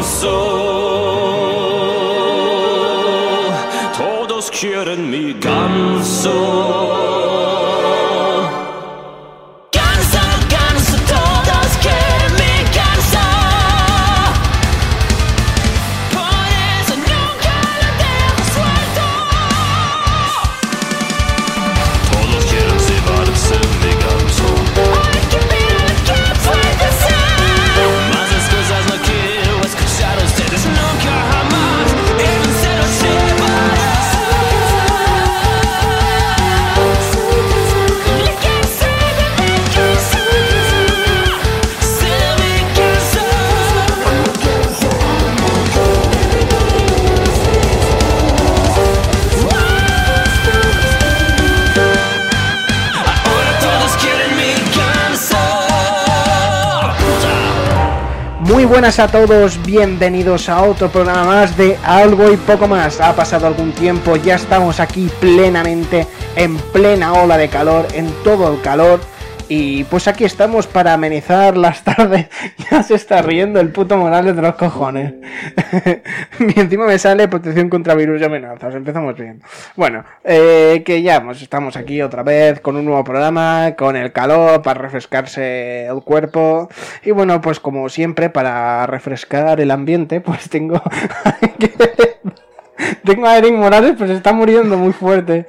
ganso Todos quieren mi ganso. Buenas a todos, bienvenidos a otro programa más de Algo y Poco Más. Ha pasado algún tiempo, ya estamos aquí plenamente, en plena ola de calor, en todo el calor. Y pues aquí estamos para amenizar las tardes. Ya se está riendo el puto Morales de los cojones. y encima me sale protección contra virus y amenazas. Empezamos bien. Bueno, eh, que ya pues, estamos aquí otra vez con un nuevo programa, con el calor para refrescarse el cuerpo. Y bueno, pues como siempre, para refrescar el ambiente, pues tengo. tengo a Eric Morales, se está muriendo muy fuerte.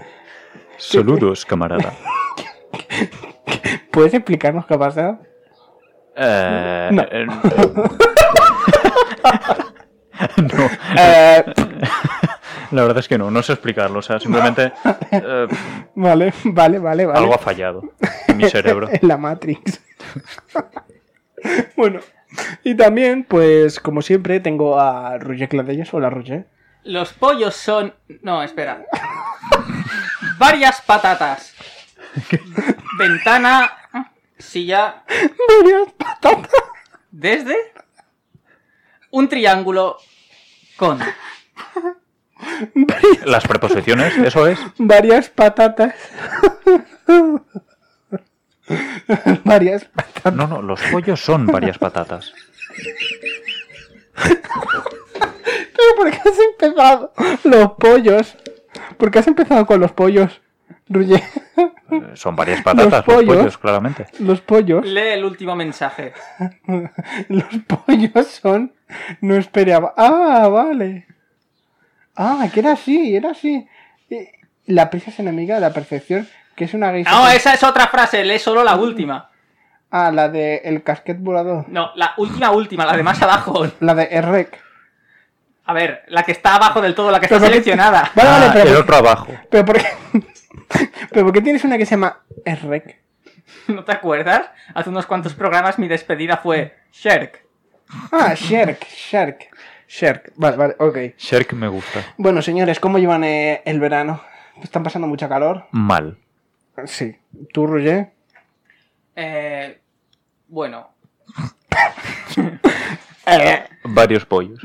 Saludos, camarada. ¿Puedes explicarnos qué ha pasado? Eh, No. eh, no. Eh, La verdad es que no, no sé explicarlo. O sea, simplemente eh, vale, vale, vale, vale. algo ha fallado en mi cerebro. en la Matrix. bueno, y también, pues, como siempre, tengo a Roger Cladellas. Hola, Roger. Los pollos son. No, espera. Varias patatas. Ventana. Silla. Varias patatas. Desde. Un triángulo. Con. Varias, Las preposiciones, eso es. varias patatas. varias patatas. No, no, los pollos son varias patatas. Pero ¿por qué has empezado? Los pollos. ¿Por qué has empezado con los pollos, Roger? Eh, Son varias patatas, los pollos. pollos, claramente. Los pollos. Lee el último mensaje. Los pollos son. No esperaba. Ah, vale. Ah, que era así, era así. La prisa es enemiga de la perfección, que es una. No, esa es otra frase. Lee solo la última. Ah, la de el casquet volador. No, la última, última, la de más abajo. La de Errec. A ver, la que está abajo del todo, la que está Pero ¿por qué- seleccionada. Vale, vale, Ah, pero, el por- otro abajo. pero ¿por qué? Pero ¿por qué tienes una que se llama Errec? ¿No te acuerdas? Hace unos cuantos programas mi despedida fue Sherk. Ah, Sherk, Sherk. Sherk. Vale, vale, ok. Sherk me gusta. Bueno, señores, ¿cómo llevan eh, el verano? ¿Están pasando mucha calor? Mal. Sí. ¿Tú, Roger? Eh, bueno, Varios pollos.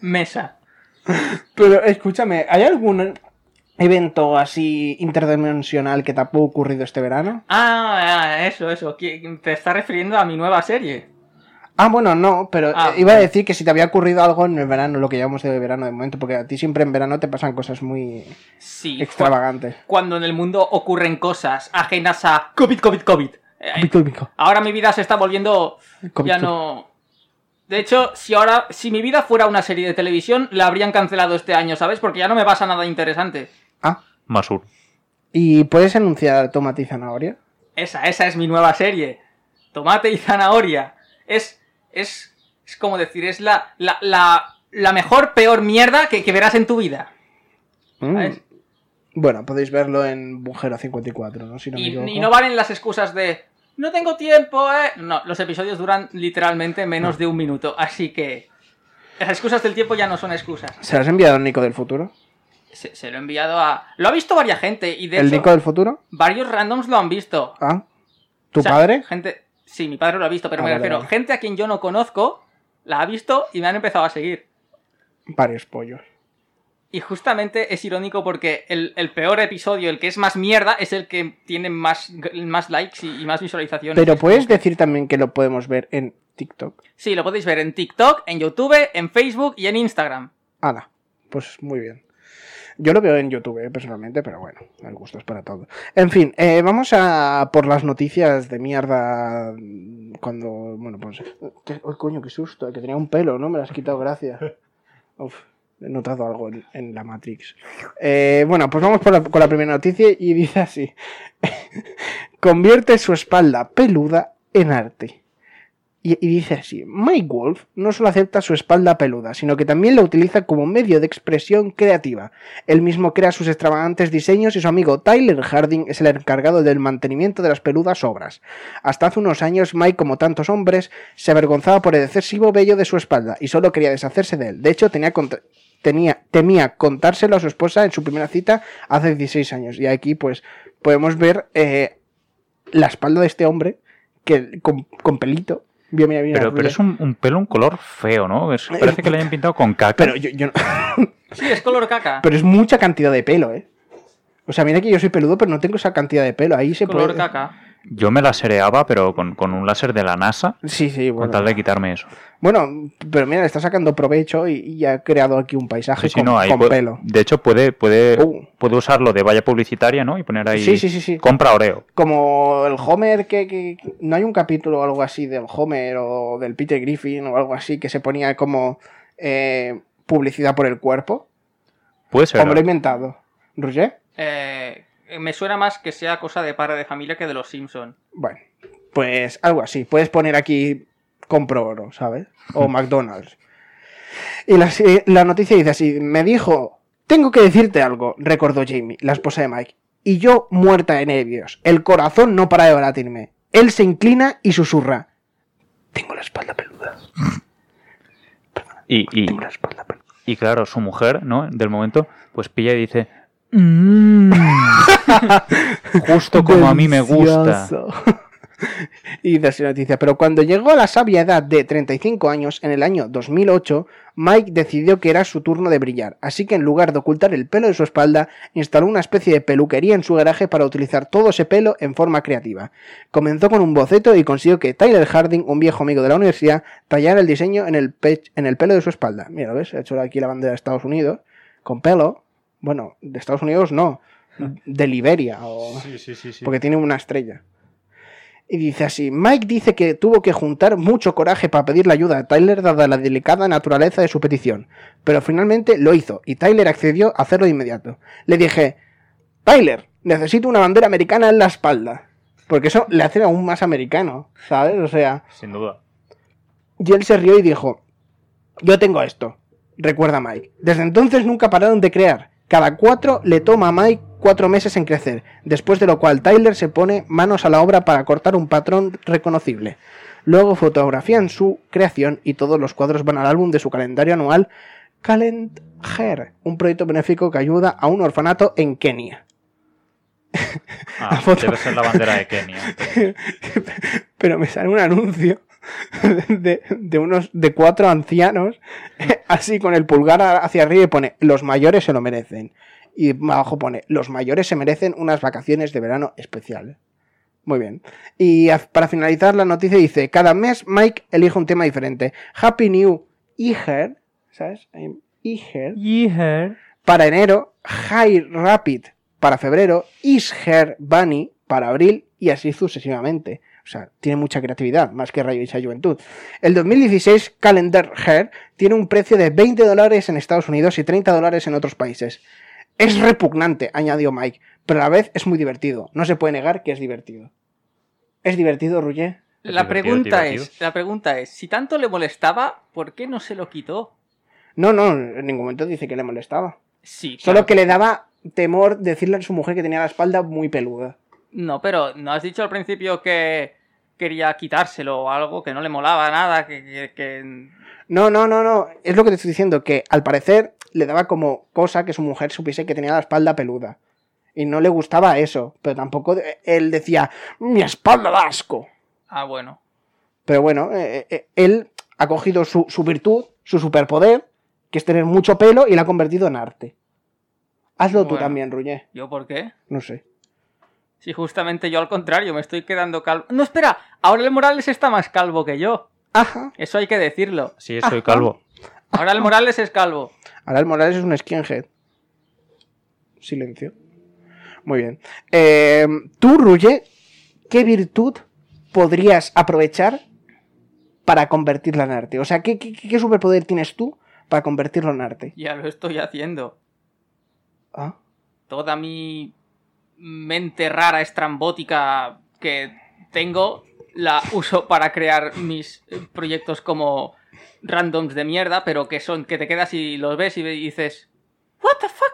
mesa. Pero escúchame, ¿hay algún evento así interdimensional que te ha ocurrido este verano? Ah, ah, eso, eso. Te estás refiriendo a mi nueva serie. Ah, bueno, no, pero Ah, iba a decir que si te había ocurrido algo en el verano, lo que llamamos de verano de momento, porque a ti siempre en verano te pasan cosas muy Sí. extravagantes. Cuando en el mundo ocurren cosas ajenas a COVID, COVID, COVID. Eh, pico. Ahora mi vida se está volviendo COVID, ya COVID. no. De hecho, si ahora, si mi vida fuera una serie de televisión, la habrían cancelado este año, ¿sabes? Porque ya no me pasa nada interesante. ¿Y puedes anunciar tomate y zanahoria? Esa, esa es mi nueva serie. Tomate y zanahoria. Es, es, es como decir, es la, la, la, la mejor, peor mierda que, que verás en tu vida. Mm. Bueno, podéis verlo en Bujero 54, ¿no? Si no me Y, y no valen las excusas de no tengo tiempo, eh. No, los episodios duran literalmente menos de un minuto, así que las excusas del tiempo ya no son excusas. ¿Se las has enviado al Nico del futuro? Se, se lo he enviado a. Lo ha visto varias gente y de ¿El hecho Nico del futuro? varios randoms lo han visto. Ah. ¿Tu O sea, padre? Gente. Sí, mi padre lo ha visto, pero Ah, me vale, refiero. vale. Gente a quien yo no conozco la ha visto y me han empezado a seguir. Varios pollos. Y justamente es irónico porque el, el peor episodio, el que es más mierda, es el que tiene más, más likes y, y más visualizaciones. Pero Es puedes decir también que lo podemos ver en TikTok. Sí, lo podéis ver en TikTok, en YouTube, en Facebook y en Instagram. Ana, pues muy bien. Yo lo veo en YouTube eh, personalmente, pero bueno, el gusto es para todo. En fin, eh, vamos a por las noticias de mierda mm, cuando, bueno, pues... ¿qué- ¡Ay, coño, qué susto! Que tenía un pelo, ¿no? Me lo has quitado, gracias. Uf, he notado algo en, en la Matrix. Eh, bueno, pues vamos por la- con la primera noticia y dice así. Convierte su espalda peluda en arte. Y, dice así, Mike Wolf no solo acepta su espalda peluda, sino que también la utiliza como medio de expresión creativa. Él mismo crea sus extravagantes diseños y su amigo Tyler Harding es el encargado del mantenimiento de las peludas obras. Hasta hace unos años, Mike, como tantos hombres, se avergonzaba por el excesivo vello de su espalda y solo quería deshacerse de él. De hecho, tenía tenía, temía contárselo a su esposa en su primera cita hace 16 años. Y aquí, pues, podemos ver eh, la espalda de este hombre que con, con pelito. Pero, pero es un, un pelo, un color feo, ¿no? Es- parece que le hayan pintado con caca. Pero yo, yo no- Sí, es color caca. pero es mucha cantidad de pelo, ¿eh? O sea, mira que yo soy peludo, pero no tengo esa cantidad de pelo. Ahí se color puede. caca. Yo me la sereaba, pero con, con un láser de la NASA, Sí, sí, con bueno. tal de quitarme eso. Bueno, pero mira, le está sacando provecho y, y ha creado aquí un paisaje Sí, sí, con, no, ahí con puede- pelo. De hecho, puede, puede, Uh. puede usarlo de valla publicitaria, ¿no? Y poner ahí. Sí, sí, sí, sí. Compra Oreo. Como el Homer, que, que- no hay un capítulo o algo así del Homer o del Peter Griffin o algo así que se ponía como eh, publicidad por el cuerpo. Puede ser. ¿O me lo he inventado? ¿Roger? Eh, me suena más que sea cosa de padre de familia que de los Simpson. Bueno, pues algo así. Puedes poner aquí compro oro, ¿sabes? O McDonald's. Y la, noticia dice así, me dijo, tengo que decirte algo, recordó Jamie, la esposa de Mike. Y yo muerta de nervios. El corazón no para de batirme. Él se inclina y susurra. Tengo la espalda peluda. Y, y, Tengo la espalda peluda. y claro, su mujer, ¿no? Del momento, pues pilla y dice. "Mm". Justo como a mí me gusta. Y dice la noticia, pero cuando llegó a la sabia edad de 35 años, en el año 2008, Mike decidió que era su turno de brillar, así que en lugar de ocultar el pelo de su espalda, instaló una especie de peluquería en su garaje para utilizar todo ese pelo en forma creativa. Comenzó con un boceto y consiguió que Tyler Harding, un viejo amigo de la universidad, tallara el diseño en el, en el pelo de su espalda. Mira, ¿lo ves? He hecho aquí la bandera de Estados Unidos, con pelo. Bueno, de Estados Unidos no, de Liberia o Sí, sí, sí, sí. porque tiene una estrella. Y dice así, Mike dice que tuvo que juntar mucho coraje para pedirle ayuda a Tyler dada la delicada naturaleza de su petición, pero finalmente lo hizo y Tyler accedió a hacerlo de inmediato. Le dije, Tyler, necesito una bandera americana en la espalda, porque eso le hace aún más americano, ¿sabes? O sea, Sin duda. y él se rió y dijo, yo tengo esto, recuerda Mike. Desde entonces nunca pararon de crear. Cada cuatro le toma a Mike cuatro meses en crecer, después de lo cual Tyler se pone manos a la obra para cortar un patrón reconocible. Luego fotografían su creación y todos los cuadros van al álbum de su calendario anual Calend Hair, un proyecto benéfico que ayuda a un orfanato en Kenia. Ah, foto. debe ser la bandera de Kenia. Pero me sale un anuncio de, de unos de cuatro ancianos así con el pulgar hacia arriba y pone los mayores se lo merecen y abajo pone los mayores se merecen unas vacaciones de verano especiales muy bien. Y para finalizar la noticia dice cada mes Mike elige un tema diferente. Happy New Year ¿sabes? Year. Para enero, High Rapid para febrero, Is Hair Bunny para abril y así sucesivamente. O sea, tiene mucha creatividad, más que Rayo y Juventud. El 2016 Calendar Hair tiene un precio de 20 dólares en Estados Unidos y 30 dólares en otros países. Es repugnante, añadió Mike, pero a la vez es muy divertido. No se puede negar que es divertido. ¿Es divertido, Ruye? La pregunta divertido. es, la pregunta es, si tanto le molestaba, ¿por qué no se lo quitó? No, no, en ningún momento dice que le molestaba. Sí, Solo que le daba temor decirle a su mujer que tenía la espalda muy peluda. No, pero ¿no has dicho al principio que quería quitárselo o algo, que no le molaba nada, que... que- que- No, no, no, no. Es lo que te estoy diciendo, que al parecer le daba como cosa que su mujer supiese que tenía la espalda peluda. Y no le gustaba eso. Pero tampoco él decía, mi espalda da asco. Ah, bueno. Pero bueno, eh, eh, él ha cogido su, su virtud, su superpoder, que es tener mucho pelo, y la ha convertido en arte. Hazlo tú también, Ruñé. ¿Yo por qué? No sé. Si justamente yo al contrario, me estoy quedando calvo. No, espera, ahora el Morales está más calvo que yo. Ajá. Eso hay que decirlo. Sí, soy calvo. Ahora el Morales es calvo. Ahora el Morales es un skinhead. Silencio. Muy bien. Eh, tú, Ruye, ¿qué virtud podrías aprovechar para convertirla en arte? O sea, ¿qué, qué, qué superpoder tienes tú para convertirlo en arte? Ya lo estoy haciendo. Ah, Toda mi mente rara, estrambótica que tengo, la uso para crear mis proyectos como randoms de mierda, pero que son que te quedas y los ves y dices, ¿What the fuck?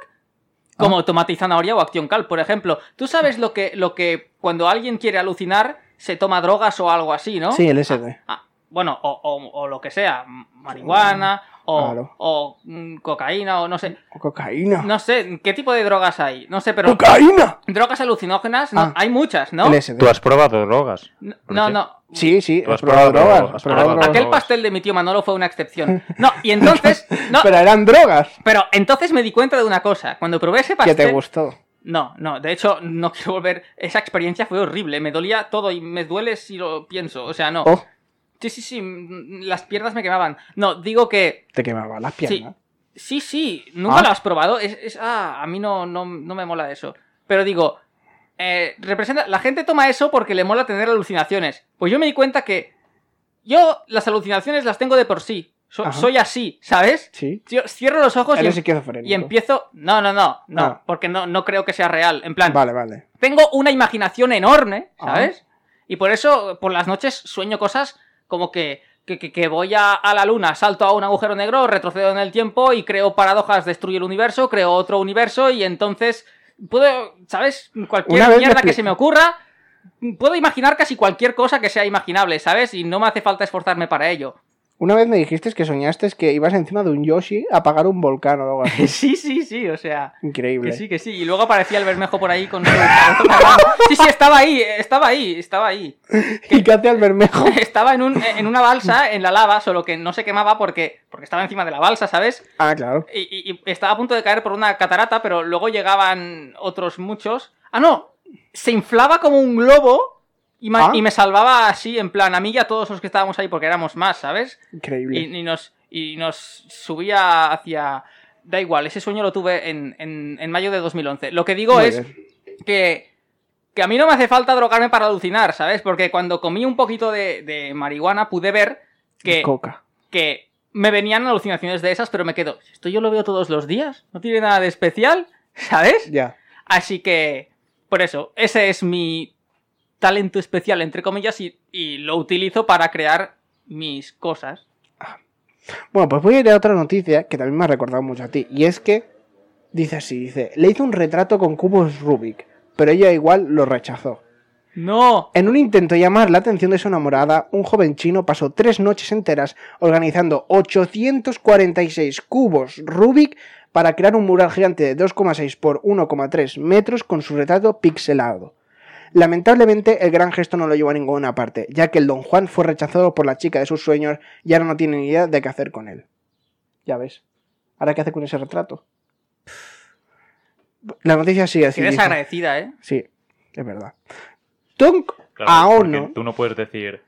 Como tomate y zanahoria o acción cal, por ejemplo. Tú sabes lo que, lo que cuando alguien quiere alucinar se toma drogas o algo así, ¿no? Sí, el SD. Ah, bueno, o, o- o lo que sea, marihuana, o, Claro. o, mm, cocaína, o no sé. O cocaína. No sé, ¿qué tipo de drogas hay? No sé, pero ¡Cocaína! drogas alucinógenas, no, Ah. hay muchas, ¿no? ¿Tú has probado drogas? No, no, no. Sí, sí, Tú has probado probado drogas. has probado drogas. Aquel pastel de mi tío Manolo fue una excepción. No, y entonces, no, Pero eran drogas. pero entonces me di cuenta de una cosa. Cuando probé ese Que pastel, te gustó. no, no, de hecho no quiero volver. Esa experiencia fue horrible, me dolía todo y me duele si lo pienso. O sea, no. Oh, Sí, sí, sí, mm, las piernas me quemaban. No, digo que te quemaban las piernas. Sí, sí, nunca Ah. lo has probado. Es, es- ah, a mí no, no, no me mola eso. Pero digo, eh, representa. La gente toma eso porque le mola tener alucinaciones. Pues yo me di cuenta que yo las alucinaciones las tengo de por sí. So- soy así, ¿sabes? Sí. Yo cierro los ojos y, Eres em- y empiezo. No, no, no, no, Ah. porque no, no creo que sea real. En plan, Vale, vale. tengo una imaginación enorme, Ah. ¿sabes? Y por eso por las noches sueño cosas como que, que, que- voy a, a la luna, salto a un agujero negro, retrocedo en el tiempo y creo paradojas, destruyo el universo, creo otro universo y entonces puedo, ¿sabes? Cualquier mierda que se me ocurra, puedo imaginar casi cualquier cosa que sea imaginable, ¿sabes? Y no me hace falta esforzarme para ello. Una vez me dijiste que soñaste que ibas encima de un Yoshi a apagar un volcán o algo así. Sí, sí, sí, o sea... Increíble. Que sí, que sí. Y luego aparecía el Bermejo por ahí con su... Sí, sí, estaba ahí, estaba ahí, estaba ahí. ¿Y qué hace al Bermejo? Estaba en, un, en una balsa, en la lava, solo que no se quemaba porque, porque estaba encima de la balsa, ¿sabes? Ah, claro. Y, y- y estaba a punto de caer por una catarata, pero luego llegaban otros muchos. Ah, no, se inflaba como un globo y, Ah. y me salvaba así, en plan, a mí y a todos los que estábamos ahí, porque éramos más, ¿sabes? Increíble. Y, y nos, y nos subía hacia... Da igual, ese sueño lo tuve en, en- en mayo de 2011. Lo que digo Muy es bien. que, que a mí no me hace falta drogarme para alucinar, ¿sabes? Porque cuando comí un poquito de, de marihuana pude ver que, Coca. que me venían alucinaciones de esas, pero me quedo, esto yo lo veo todos los días, no tiene nada de especial, ¿sabes? Ya. Así que, por eso, ese es mi talento especial, entre comillas, y, y lo utilizo para crear mis cosas. Bueno, pues voy a ir a otra noticia que también me ha recordado mucho a ti. Y es que dice así, dice, le hizo un retrato con cubos Rubik, pero ella igual lo rechazó. ¡No! En un intento de llamar la atención de su enamorada, un joven chino pasó tres noches enteras organizando 846 cubos Rubik para crear un mural gigante de 2,6 por 1,3 metros con su retrato pixelado. Lamentablemente, el gran gesto no lo llevó a ninguna parte, ya que el don Juan fue rechazado por la chica de sus sueños y ahora no tiene ni idea de qué hacer con él. Ya ves. ¿Ahora qué hace con ese retrato? La noticia sigue así. Qué dice- desagradecida, ¿eh? Sí, es verdad. Tonk Claro, Aono. Tú no puedes decir.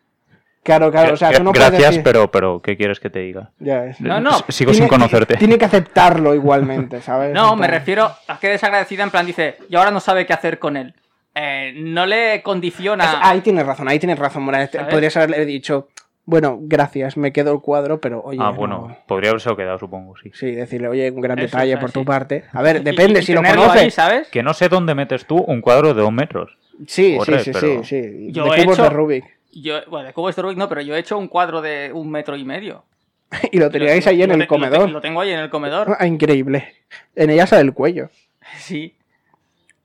Claro, claro, o sea, tú no puedes Gracias, decir- pero, pero ¿qué quieres que te diga? Ya es. No, no. S- Sigo Tiene- sin conocerte. Tiene que aceptarlo igualmente, ¿sabes? No, me refiero a que desagradecida en plan dice, y ahora no sabe qué hacer con él. Eh, no le condiciona... Es- ahí tienes razón, ahí tienes razón, Morales. ¿Sabes? Podrías haberle dicho, bueno, gracias, me quedo el cuadro, pero oye. ah, no- bueno, podría haberse quedado, supongo, sí. Sí, decirle, oye, un gran Eso, detalle por tu sí. parte. A ver, depende y si lo conoces. ahí, ¿sabes? Que no sé dónde metes tú un cuadro de dos metros. Sí, sí, sí, pero- sí, sí. Yo de he cubos hecho- de Rubik. Yo, bueno, de cubo de Rubik no, pero yo he hecho un cuadro de un metro y medio. Y lo teníais ahí en el te- lo te- comedor. Lo tengo ahí en el comedor. Ah, increíble. En ella sale el cuello. Sí.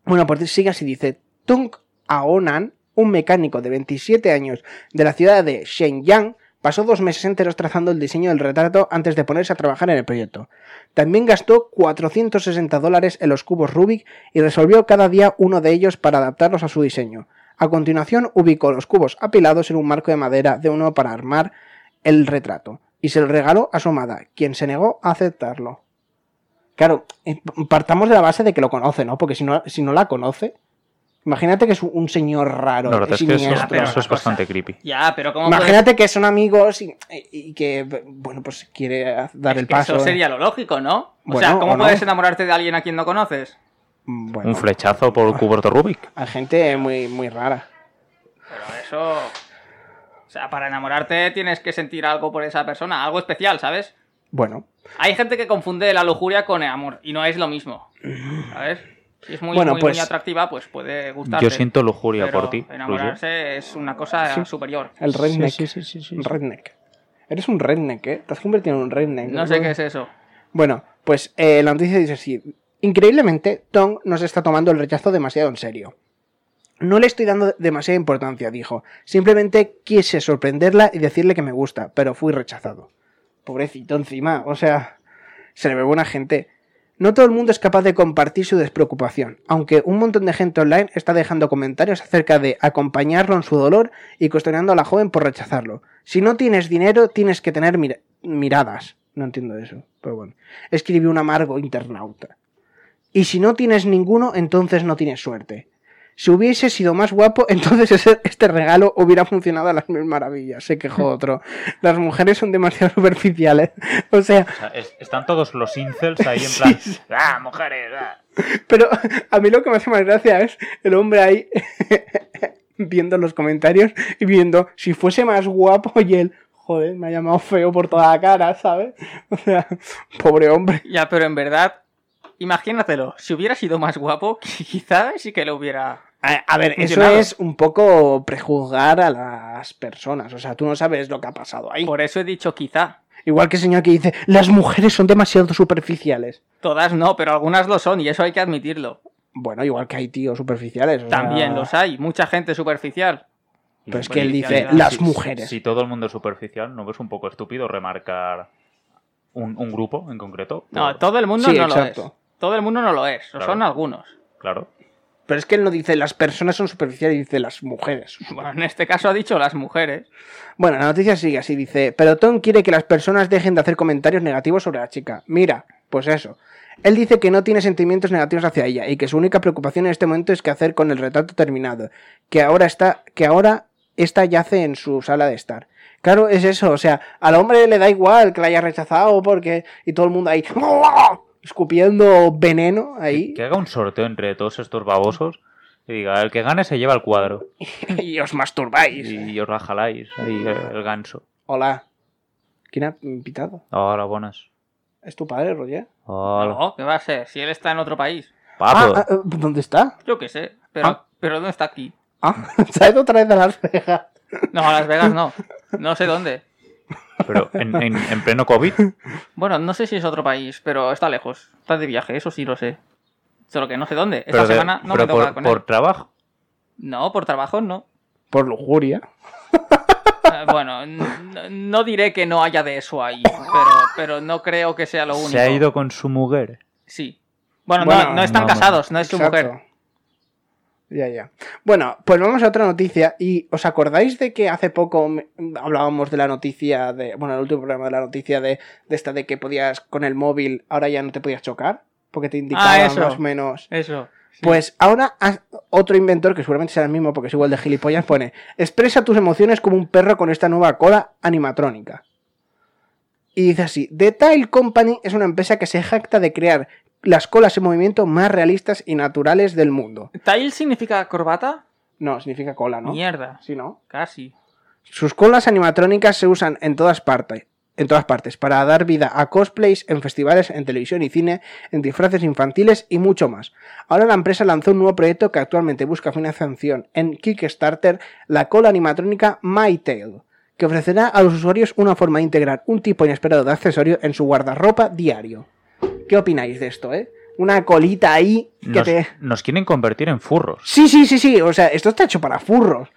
Bueno, pues sigue así, dice, Tung Aonan, un mecánico de 27 años de la ciudad de Shenyang, pasó dos meses enteros trazando el diseño del retrato antes de ponerse a trabajar en el proyecto. También gastó 460 dólares en los cubos Rubik y resolvió cada día uno de ellos para adaptarlos a su diseño. A continuación ubicó los cubos apilados en un marco de madera de uno para armar el retrato y se lo regaló a su amada, quien se negó a aceptarlo. Claro, eh, partamos de la base de que lo conoce, ¿no? Porque si no, si no la conoce, imagínate que es un señor raro. La verdad es que eso, pero eso es bastante creepy. Ya, pero ¿cómo puedes- Imagínate que son amigos y, y que, bueno, pues quiere dar Es el paso. Eso ¿eh? sería lo lógico, ¿no? O Bueno, sea, ¿cómo o no. puedes enamorarte de alguien a quien no conoces? Bueno, Un flechazo por Cuberto Rubik. hay gente muy, muy rara. Pero eso. O sea, para enamorarte tienes que sentir algo por esa persona, algo especial, ¿sabes? Bueno, Hay gente que confunde la lujuria con el amor y no es lo mismo. ¿Sabes? Si es muy, Bueno, muy, pues- muy atractiva, pues puede gustarte. Yo siento lujuria pero por ti. Luis. Enamorarse es una cosa Sí. superior. el redneck. Sí, sí, sí, sí, redneck. Eres un redneck, ¿eh? Te has convertido en un redneck. No sé qué es eso. Bueno, pues eh, la noticia dice así. Increíblemente, Tom nos está tomando el rechazo demasiado en serio. No le estoy dando demasiada importancia, dijo. Simplemente quise sorprenderla y decirle que me gusta, pero fui rechazado. Pobrecito encima, o sea, se le ve buena gente. No todo el mundo es capaz de compartir su despreocupación, aunque un montón de gente online está dejando comentarios acerca de acompañarlo en su dolor y cuestionando a la joven por rechazarlo. Si no tienes dinero, tienes que tener mira- miradas. No entiendo eso, pero bueno. Escribió un amargo internauta. Y si no tienes ninguno, entonces no tienes suerte. Si hubiese sido más guapo, entonces ese- este regalo hubiera funcionado a las mil maravillas. Se quejó otro. Las mujeres son demasiado superficiales. O sea, O sea, es- están todos los incels ahí en plan. ¡Ah, mujeres! ah". Pero a mí lo que me hace más gracia es el hombre ahí viendo los comentarios y viendo si fuese más guapo y él, joder, me ha llamado feo por toda la cara, ¿sabes? O sea, pobre hombre. Ya, pero en verdad, imagínatelo. Si hubiera sido más guapo, quizás sí que lo hubiera. A, a ver, eso es un poco prejuzgar a las personas. O sea, tú no sabes lo que ha pasado ahí. Por eso he dicho quizá. Igual que el señor que dice, las mujeres son demasiado superficiales. Todas no, pero algunas lo son y eso hay que admitirlo. Bueno, igual que hay tíos superficiales. o sea, También los hay, mucha gente superficial. Pero es que él dice, las si- mujeres. Si todo el mundo es superficial, ¿no es un poco estúpido remarcar un, un grupo en concreto? No, todo el mundo Sí, no exacto. lo es. Todo el mundo no lo es, Claro. son algunos. Claro. Pero es que él no dice las personas son superficiales, dice las mujeres. Bueno, en este caso ha dicho las mujeres. Bueno, la noticia sigue así, dice, pero Tom quiere que las personas dejen de hacer comentarios negativos sobre la chica. Mira, pues eso. Él dice que no tiene sentimientos negativos hacia ella y que su única preocupación en este momento es qué hacer con el retrato terminado, que ahora está, que ahora esta yace en su sala de estar. Claro, es eso, o sea, al hombre le da igual que la haya rechazado porque y todo el mundo ahí escupiendo veneno ahí Que haga un sorteo entre todos estos babosos y diga, el que gane se lleva el cuadro. y os masturbáis. Y os la jaláis ahí el, el ganso. Hola. ¿Quién ha invitado? Hola, buenas. ¿Es tu padre, Roger? Hola. No, ¿qué va a ser? Si él está en otro país. Papo. Ah, ah, ¿Dónde está? Yo qué sé, pero, Ah. pero ¿dónde está aquí? Ah, se ha ido otra vez a Las Vegas. No, a Las Vegas no. No sé dónde. Pero en, en- en pleno COVID. Bueno, no sé si es otro país, pero está lejos. Está de viaje, eso sí lo sé. Solo que no sé dónde. Esta pero de- semana no pero me toca por, con por él. trabajo. No, por trabajo no. Por lujuria. Eh, bueno, no diré que no haya de eso ahí, pero, pero no creo que sea lo único. Se ha ido con su mujer. Sí. Bueno, Bueno, no, no están no, casados, no es su Exacto. mujer. Ya, ya. Bueno, pues vamos a otra noticia. ¿Y os acordáis de que hace poco hablábamos de la noticia de. Bueno, el último programa de la noticia de, de esta de que podías con el móvil, ahora ya no te podías chocar? Porque te indicaba Ah, eso. más o menos. Eso. sí. Pues ahora otro inventor, que seguramente será el mismo porque es igual de gilipollas, pone: Expresa tus emociones como un perro con esta nueva cola animatrónica. Y dice así: The Tile Company es una empresa que se jacta de crear las colas en movimiento más realistas y naturales del mundo. ¿Tail significa corbata? No, significa cola, ¿no? Mierda. Sí, ¿no? Casi. Sus colas animatrónicas se usan en todas partes. En todas partes, para dar vida a cosplays en festivales, en televisión y cine, en disfraces infantiles y mucho más. Ahora la empresa lanzó un nuevo proyecto que actualmente busca financiación en Kickstarter, la cola animatrónica MyTail, que ofrecerá a los usuarios una forma de integrar un tipo inesperado de accesorio en su guardarropa diario. ¿Qué opináis de esto, eh? Una colita ahí que Nos, te... nos quieren convertir en furros. Sí, sí, sí, sí. O sea, esto está hecho para furros.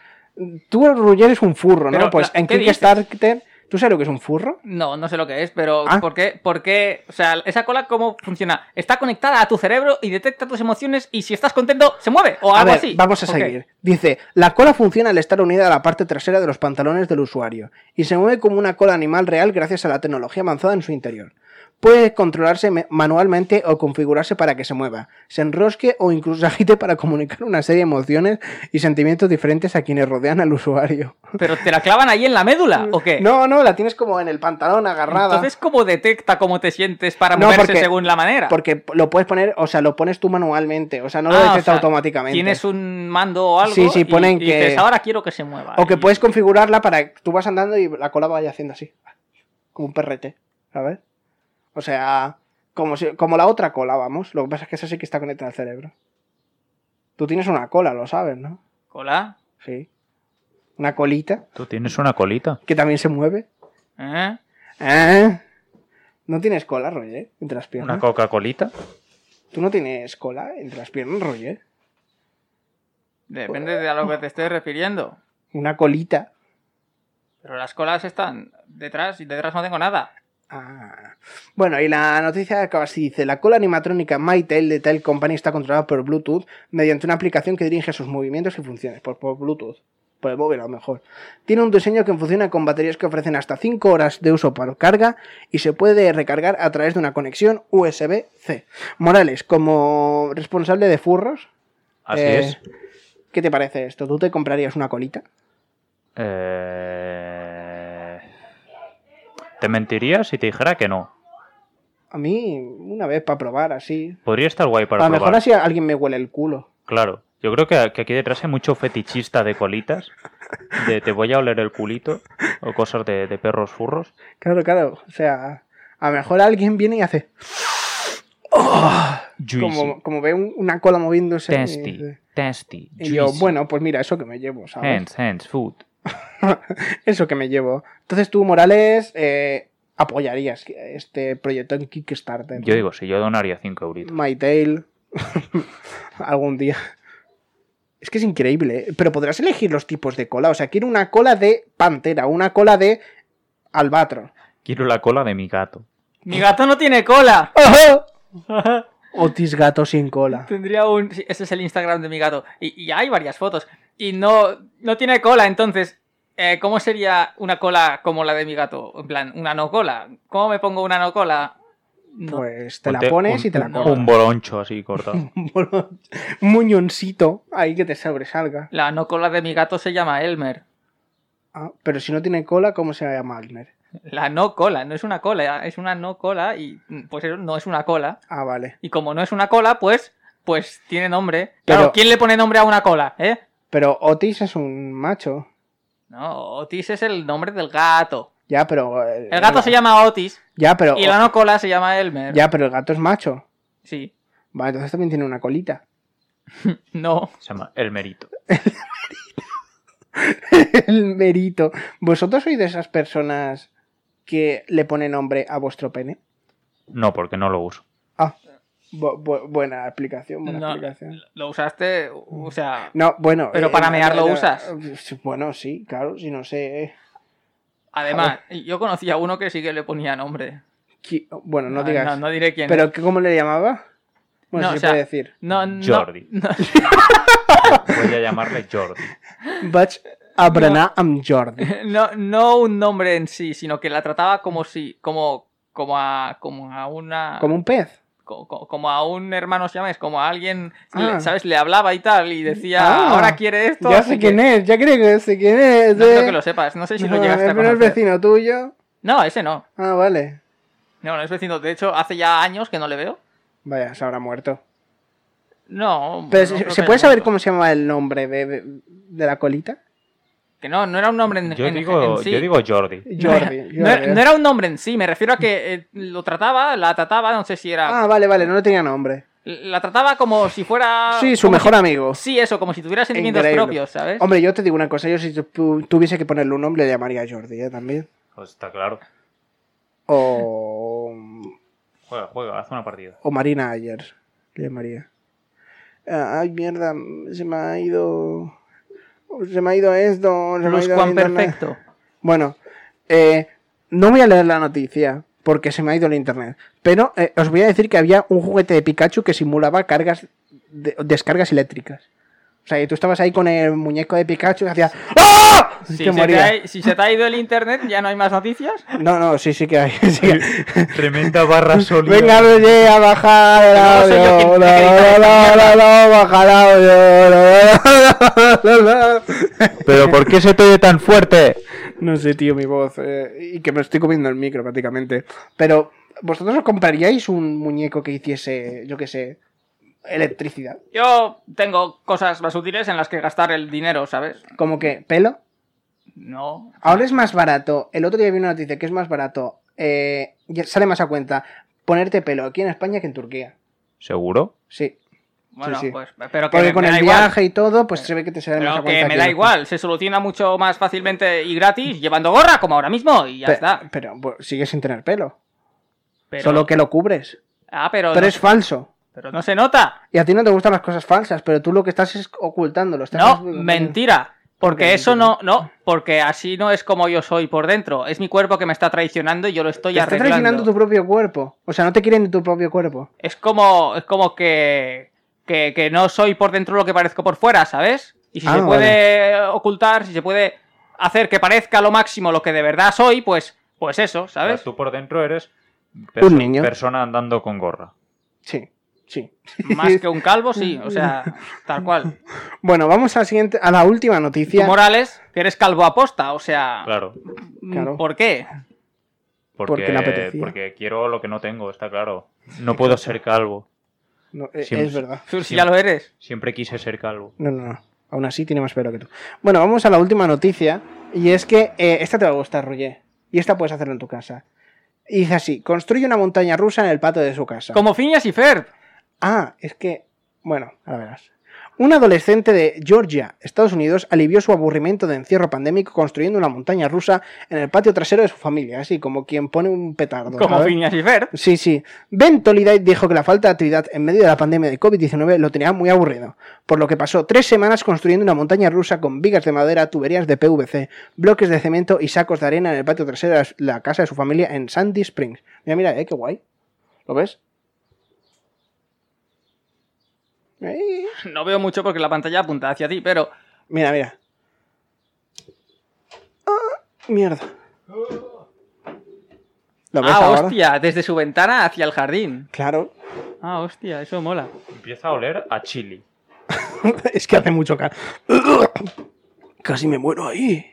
Tú, Roger, eres un furro, ¿no? Pero, pues ¿qué en? Kickstarter. ¿Tú sabes lo que es un furro? No, no sé lo que es, pero Ah. ¿por, qué, ¿por qué? O sea, esa cola, ¿cómo funciona? Está conectada a tu cerebro y detecta tus emociones y si estás contento, se mueve o A algo ver, así. vamos a seguir. Dice, la cola funciona al estar unida a la parte trasera de los pantalones del usuario y se mueve como una cola animal real gracias a la tecnología avanzada en su interior. Puede controlarse me- manualmente o configurarse para que se mueva, se enrosque o incluso se agite para comunicar una serie de emociones y sentimientos diferentes a quienes rodean al usuario. ¿Pero te la clavan ahí en la médula o qué? No, no, la tienes como en el pantalón agarrada. Entonces, ¿cómo detecta cómo te sientes para No, moverse porque- según la manera? Porque lo puedes poner, o sea, lo pones tú manualmente, o sea, no lo Ah, o detecta sea, automáticamente. Tienes un mando o algo Sí, sí, y- ponen y que- dices, ahora quiero que se mueva. O que Y- puedes configurarla para que tú vas andando y la cola vaya haciendo así. Como un perrete, ¿sabes? O sea, como, si- como la otra cola, vamos. Lo que pasa es que esa sí que está conectada al cerebro. Tú tienes una cola, lo sabes, ¿no? ¿Cola? Sí. Una colita Tú tienes una colita. que también se mueve. ¿Eh? ¿Eh? ¿No tienes cola, Roger? Entre las piernas. Una Coca-Colita. ¿Tú no tienes cola entre las piernas, Roger? Depende de a lo que te estés refiriendo. Una colita. Pero las colas están detrás y detrás no tengo nada. Ah. Bueno, y la noticia acaba así, dice, la cola animatrónica MyTail de Tail Company está controlada por Bluetooth mediante una aplicación que dirige sus movimientos y funciones, por, por Bluetooth, por el móvil a lo mejor. Tiene un diseño que funciona con baterías que ofrecen hasta 5 horas de uso por carga y se puede recargar a través de una conexión USB-C. Morales, como responsable de furros, Así eh, es. ¿qué te parece esto? ¿Tú te comprarías una colita? Eh... Te mentiría si te dijera que no. A mí, una vez para probar, así. Podría estar guay para a lo probar. mejor así alguien me huele el culo. Claro. Yo creo que, que aquí detrás hay mucho fetichista de colitas. De te voy a oler el culito. O cosas de, de perros furros. Claro, claro. O sea, a lo mejor alguien viene y hace. Juicy. Como, como ve un- una cola moviéndose. Tasty. Y, Tasty. y yo, bueno, pues mira, eso que me llevo, ¿sabes? Hands, hands, food. Eso que me llevo. Entonces tú, Morales, eh, apoyarías este proyecto en Kickstarter. Yo digo, si yo donaría 5 euritos. My Tail. Algún día. Es que es increíble, ¿eh? pero podrás elegir los tipos de cola. O sea, quiero una cola de pantera, una cola de albatro. Quiero la cola de mi gato. ¡Mi gato no tiene cola! Otis gato sin cola. Tendría un... ese es el Instagram de mi gato. Y, y hay varias fotos. Y no, no tiene cola, entonces... eh, ¿Cómo sería una cola como la de mi gato? En plan, una no cola. ¿Cómo me pongo una no cola? No. Pues te la Ponte pones un- y te la un- cortas. Un boloncho así cortado. Un bolón- un muñoncito ahí que te sobresalga. La no cola de mi gato se llama Elmer. Ah, pero si no tiene cola, ¿cómo se llama Almer? La no cola, no es una cola, es una no cola y pues eso no es una cola. Ah, vale. Y como no es una cola, pues pues tiene nombre. Pero- Claro, ¿quién le pone nombre a una cola, eh? Pero Otis es un macho. No, Otis es el nombre del gato. Ya, pero. eh, El gato se llama Otis Ya, pero. y la no cola se llama Elmer. Ya, pero el gato es macho. Sí. Vale, entonces también tiene una colita. No. Se llama El Merito. el merito. ¿Vosotros sois de esas personas que le pone nombre a vuestro pene? No, porque no lo uso. Bu- bu- buena explicación, buena No, explicación. Lo usaste, o sea, No, bueno. Pero para mear lo usas. Bueno, sí, claro, si no sé. eh, además, yo conocí a uno que sí que le ponía nombre. qui- Bueno, no digas. No, no diré quién. ¿Pero qué- cómo le llamaba? Bueno, No, sí o se sea, puede decir. No, no, Jordi. no. Voy a llamarle Jordi. Vaig a berenar amb Jordi. No, no un nombre en sí, sino que la trataba como si, como, como a, como a una, Como un pez. Co- co- como a un hermano llames, como a alguien, Ah. le- ¿sabes? Le hablaba y tal y decía, Ah, ahora quiere esto. Ya sé que- quién es, ya creo que sé quién es. No eh. creo que lo sepas, no sé si lo No, llegaste a pero es conocer. vecino tuyo. No, ese no. Ah, vale. No, no es vecino. De hecho, hace ya años que no le veo. Vaya, se habrá muerto. No. Pero no ¿se- creo ¿se que puede saber muerto. cómo se llama el nombre de, de- de la colita? Que no, no era un nombre en, Yo en- digo, en sí. yo digo Jordi. No era- Jordi. No, era, no era un nombre en sí, me refiero a que eh, lo trataba, la trataba, no sé si era. Ah, vale, vale, no le tenía nombre. La trataba como si fuera. Sí, su mejor si- amigo. Sí, eso, como si tuviera sentimientos Increíble. propios, ¿sabes? Hombre, yo te digo una cosa, yo si tu- tuviese que ponerle un nombre le llamaría Jordi, ¿eh? También. Pues está claro. O... Juega, juega, haz una partida. O Marina Ayer, le llamaría. Ah, Ay, mierda, se me ha ido... Se me ha ido esto, se me ha ido Juan perfecto. Bueno, eh, no voy a leer la noticia porque se me ha ido el internet. Pero eh, os voy a decir que había un juguete de Pikachu que simulaba cargas de- descargas eléctricas. O sea, y tú estabas ahí con el muñeco de Pikachu y hacías ¡Ah! Si se, ha, si se te ha ido el internet, ¿ya no hay más noticias? No, no, sí, sí que hay. sí que hay. Tremenda barra sólida. Venga, Roger, a bajar el audio. quien No, tiene que editar no, esta no, no, baja el audio. No, no, no, no. ¿Pero por qué se te oye tan fuerte? No sé, tío, mi voz. eh, y que me estoy comiendo el micro prácticamente. Pero, ¿vosotros os compraríais un muñeco que hiciese, yo qué sé, electricidad? Yo tengo cosas más útiles en las que gastar el dinero, ¿sabes? Como que, pelo. No. Ahora es más barato. El otro día vi una noticia que es más barato. eh, ya sale más a cuenta ponerte pelo aquí en España que en Turquía. ¿Seguro? Sí. Bueno, sí. pues, pero que Porque me, con me el da igual. viaje y todo, pues se ve que te sale más a Pero cuenta. que me da igual, se soluciona mucho más fácilmente y gratis llevando gorra como ahora mismo y ya Pe- está. Pero, pues, sigues sin tener pelo. Pero, Solo que lo cubres. Ah, pero, Pero no, es falso. Pero no se nota. Y a ti no te gustan las cosas falsas, pero tú lo que estás es ocultándolo. Estás No, mentira. Porque eso mentira? no, no, porque así no es como yo soy por dentro. Es mi cuerpo que me está traicionando y yo lo estoy Te estás traicionando tu propio cuerpo. O sea, no te quieren de tu propio cuerpo. Es como, es como que, que, que no soy por dentro lo que parezco por fuera, ¿sabes? Y si Ah, se puede ocultar, si se puede hacer que parezca lo máximo lo que de verdad soy, pues, pues eso, ¿sabes? tú por dentro eres Un niño. persona andando con gorra. Sí, sí. Más que un calvo, sí, o sea, tal cual. Bueno, vamos a la siguiente, a la última Tú, noticia. Morales, que eres calvo aposta, o sea, Claro. mm, Claro. ¿por qué? Porque, Porque apetecía. porque quiero lo que no tengo, está claro. No puedo ser calvo. No, Siempre- es verdad. Si ya lo eres. Siempre quise ser calvo. No, no, no. Aún así tiene más pelo que tú. Bueno, vamos a la última noticia. Y es que eh, esta te va a gustar, Roger. Y esta puedes hacerla en tu casa. Y dice así: construye una montaña rusa en el patio de su casa. Como Phineas y Ferb. Ah, es que. Bueno, ahora verás. Un adolescente de Georgia, Estados Unidos, alivió su aburrimiento de encierro pandémico construyendo una montaña rusa en el patio trasero de su familia, así como quien pone un petardo. Como. Phineas y Ferb. Sí, sí. Ben Tolidite dijo que la falta de actividad en medio de la pandemia de COVID-19 lo tenía muy aburrido, por lo que pasó tres semanas construyendo una montaña rusa con vigas de madera, tuberías de PVC, bloques de cemento y sacos de arena en el patio trasero de la casa de su familia en Sandy Springs. Mira, mira, eh, qué guay. ¿Lo ves? Ahí. No veo mucho porque la pantalla apunta hacia ti, pero Mira, mira. Ah, mierda. ¿Lo ves Ah, ahora? hostia, desde su ventana hacia el jardín. Claro. Ah, hostia, eso mola. Empieza a oler a chili. es que hace mucho calor. Casi me muero ahí.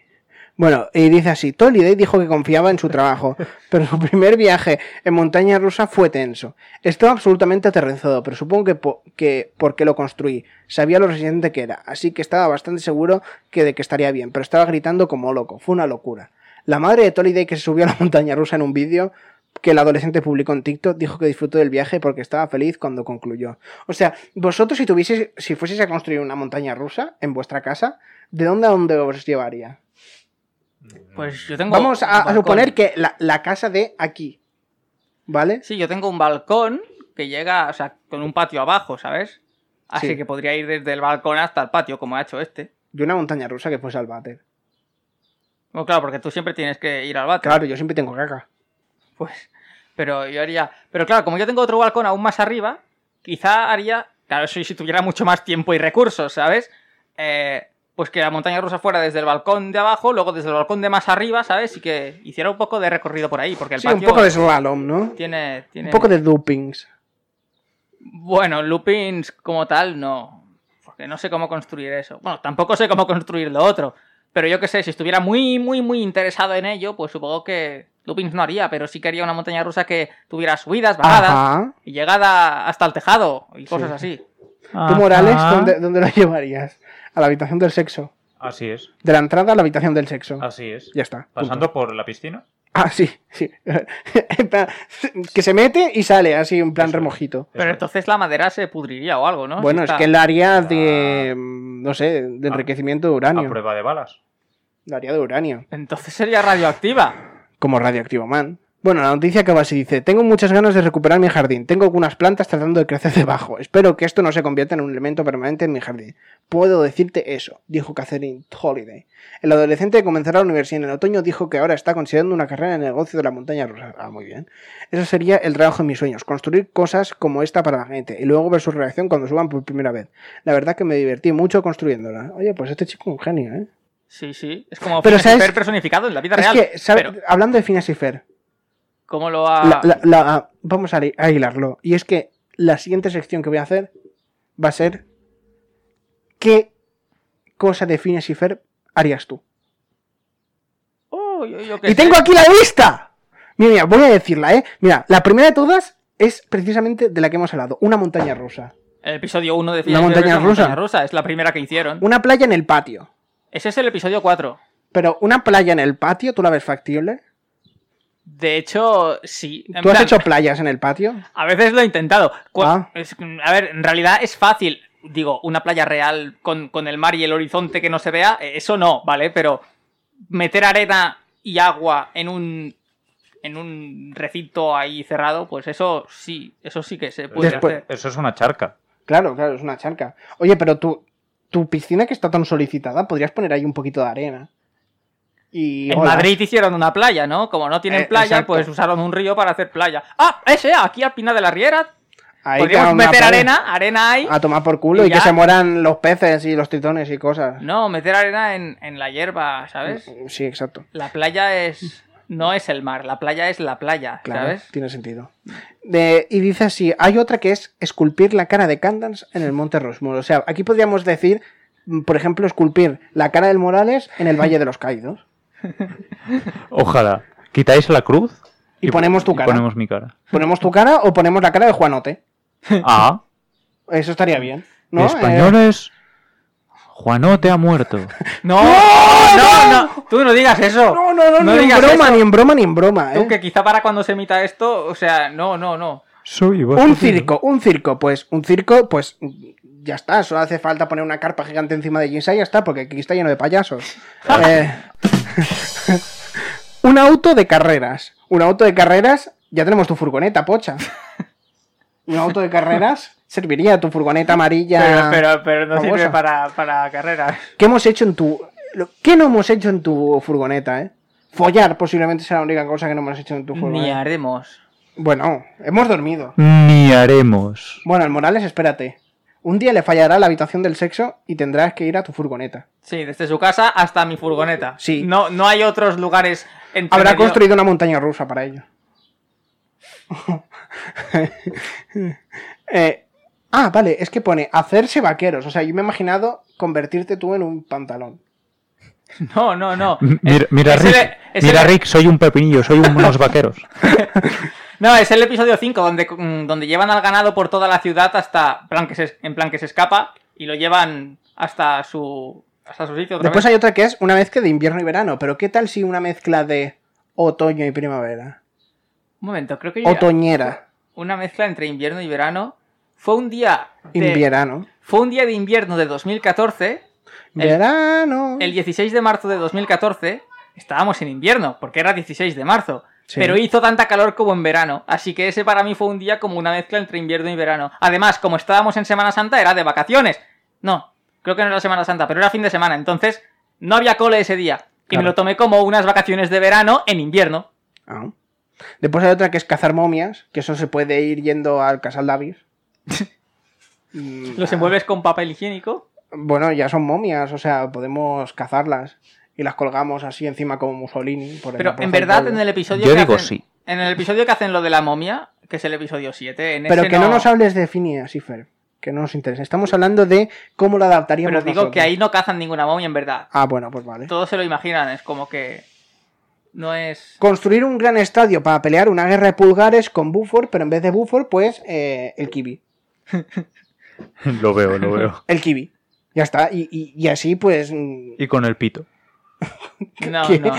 Bueno, y dice así, Toliday dijo que confiaba en su trabajo, pero su primer viaje en montaña rusa fue tenso. Estaba absolutamente aterrorizado, pero supongo que, po- que porque lo construí, sabía lo resistente que era, así que estaba bastante seguro que de que estaría bien, pero estaba gritando como loco, fue una locura. La madre de Toliday que se subió a la montaña rusa en un vídeo que el adolescente publicó en TikTok dijo que disfrutó del viaje porque estaba feliz cuando concluyó. O sea, vosotros si tuvieseis, si fueseis a construir una montaña rusa en vuestra casa, ¿de dónde a dónde os llevaría? Pues yo tengo. Vamos a, suponer que la, la casa de aquí, ¿vale? Sí, yo tengo un balcón que llega, o sea, con un patio abajo, ¿sabes? Así Sí. que podría ir desde el balcón hasta el patio, como ha hecho este. De una montaña rusa que fuese al váter. Bueno, claro, porque tú siempre tienes que ir al váter. Claro, yo siempre tengo caca. Pues, pero yo haría. Pero claro, como yo tengo otro balcón aún más arriba, quizá haría. Claro, eso si tuviera mucho más tiempo y recursos, ¿sabes? Eh, pues que la montaña rusa fuera desde el balcón de abajo, luego desde el balcón de más arriba, ¿sabes? Y que hiciera un poco de recorrido por ahí, porque el Sí, un poco de slalom, ¿no? tiene, tiene. Un poco de loopings. Bueno, loopings como tal, no. Porque no sé cómo construir eso. Bueno, tampoco sé cómo construir lo otro. Pero yo qué sé, si estuviera muy, muy, muy interesado en ello, pues supongo que loopings no haría, pero sí que haría una montaña rusa que tuviera subidas, bajadas Ajá. y llegada hasta el tejado y cosas así. ¿Tú, Morales, ¿dónde, dónde lo llevarías? A la habitación del sexo. Así es, De la entrada a la habitación del sexo. así es. Ya está. punto. Pasando por la piscina. Ah, sí, sí. Que se mete y sale así, en plan Eso. remojito. Pero entonces la madera se pudriría o algo, ¿no? Bueno, Si es está- que el área de, mm, no sé, de enriquecimiento de A uranio. prueba de balas. El área de uranio. Entonces sería radioactiva. Como Radioactivo Man. Bueno, la noticia acaba así, dice, tengo muchas ganas de recuperar mi jardín, tengo algunas plantas tratando de crecer debajo, espero que esto no se convierta en un elemento permanente en mi jardín. Puedo decirte eso, dijo Catherine Holiday. El adolescente que comenzará la universidad en el otoño dijo que ahora está considerando una carrera en el negocio de la montaña rusa. Ah, muy bien. Eso sería el trabajo de mis sueños, construir cosas como esta para la gente y luego ver su reacción cuando suban por primera vez. La verdad que me divertí mucho construyéndola. Oye, pues este chico es un genio, ¿eh? Sí, sí. Es como Pero, y. Ferb personificado en la vida Es real. que, ¿sabe- Pero, hablando de Phineas y Fer, ¿cómo lo ha...? la- la- la- vamos a, a hilarlo. Y es que la siguiente sección que voy a hacer va a ser ¿qué cosa de Phineas y Fer harías tú? Oh, yo- yo Y sé. tengo aquí la lista. Mira, mira, voy a decirla, ¿eh? Mira, la primera de todas es precisamente de la que hemos hablado, una montaña rusa. El episodio 1 de ¿La Phineas y Ferb montaña rusa? montaña rusa. Es la primera que hicieron. Una playa en el patio. Ese es el episodio 4. Pero una playa en el patio, ¿tú la ves factible? De hecho, sí. En ¿Tú has plan, hecho playas en el patio? A veces lo he intentado. Ah. es- a ver, en realidad es fácil. Digo, una playa real con, con el mar y el horizonte que no se vea, eh, eso no, ¿vale? Pero meter arena y agua en un en un recinto ahí cerrado, pues eso sí, eso sí que se puede Después- hacer. Eso es una charca. Claro, claro, es una charca. Oye, pero tu, tu piscina que está tan solicitada, podrías poner ahí un poquito de arena. Y En. Madrid hicieron una playa, ¿no? Como no tienen Eh, playa, exacto. pues usaron un río para hacer playa. ¡Ah! Ese, aquí al Pina de la Riera. Ahí Podríamos meter playa. arena, arena ahí. A tomar por culo y y, que se mueran los peces y los tritones y cosas. No, meter arena en, en la hierba, ¿sabes? Sí, exacto. La playa es. No es el mar, la playa es la playa, Claro, ¿sabes? tiene sentido. De- y dice así, hay otra que es esculpir la cara de Candance en el Monte Rushmore. O sea, aquí podríamos decir, mm, por ejemplo, esculpir la cara del Morales en el Valle de los Caídos. Ojalá. Quitáis la cruz Y ponemos tu y cara. ponemos mi cara. ¿Ponemos tu cara o ponemos la cara de Juanote? Ah, Eso estaría bien. ¿no? españoles. Juanote ha muerto. No, no, no, tú no digas Eh, eso. no, no, no, No ni en broma, eso. ni en broma, ni en broma. Tú ¿eh? que quizá para cuando se emita esto, o sea, no, no, no. Soy Un circo, un circo, pues un circo, pues ya está, solo hace falta poner una carpa gigante encima de Jinsa y ya está, porque aquí está lleno de payasos. Eh, un auto de carreras. Un auto de carreras, ya tenemos tu furgoneta, pocha. Un auto de carreras serviría tu furgoneta amarilla. Pero, pero, pero no sirve para, para carreras. ¿Qué hemos hecho en tu. lo- ¿Qué no hemos hecho en tu furgoneta, eh? Follar posiblemente sea la única cosa que no hemos hecho en tu Ni furgoneta. haremos. Bueno, hemos dormido. Ni haremos. Bueno, el Morales, espérate. Un día le fallará la habitación del sexo y tendrás que ir a tu furgoneta. Sí, desde su casa hasta mi furgoneta. Sí. No, no hay otros lugares entre Habrá medio. construido una montaña rusa para ello. Eh, ah, vale, es que pone hacerse vaqueros. O sea, yo me he imaginado convertirte tú en un pantalón. No, no, no. M- Mira, mira, Es Rick, el- es mira el- Rick, soy un pepinillo, soy unos vaqueros. No, es el episodio 5, donde, mm, donde llevan al ganado por toda la ciudad hasta plan que se, en plan que se escapa y lo llevan hasta su hasta su sitio otra Después vez. hay otra que es una mezcla de invierno y verano. Pero ¿qué tal si una mezcla de otoño y primavera? Un momento, creo que yo- Otoñera. una mezcla entre invierno y verano. Fue un día de, Invierno. fue un día de invierno de 2014, el- Verano. el 16 de marzo de 2014. Estábamos en invierno, porque era 16 de marzo. Sí. Pero hizo tanta calor como en verano. Así que ese para mí fue un día como una mezcla entre invierno y verano. Además, como estábamos en Semana Santa, era de vacaciones. No, creo que no era Semana Santa, pero era fin de semana. Entonces, no había cole ese día. Y Claro. me lo tomé como unas vacaciones de verano en invierno. Ah. Después hay otra que es cazar momias, que eso se puede ir yendo al Casal Davis. Los envuelves con papel higiénico. Bueno, ya son momias, o sea, podemos cazarlas y las colgamos así encima como Mussolini. Por Pero en verdad, en el episodio Yo que digo hacen, sí. En el episodio que hacen lo de la momia, que es el episodio 7, en Pero ese que no... nos hables de Phineas y Ferb, que no nos interesa. Estamos hablando de cómo lo adaptaríamos Pero digo nosotros. que ahí no cazan ninguna momia en verdad. Ah, bueno, pues vale. Todos se lo imaginan, es como que. No es. Construir un gran estadio para pelear una guerra de pulgares con Buford, pero en vez de Buford, pues eh, el kiwi. Lo veo, lo veo. El kiwi. Ya está. Y, y- y así, pues. mm, Y con el pito. No, no.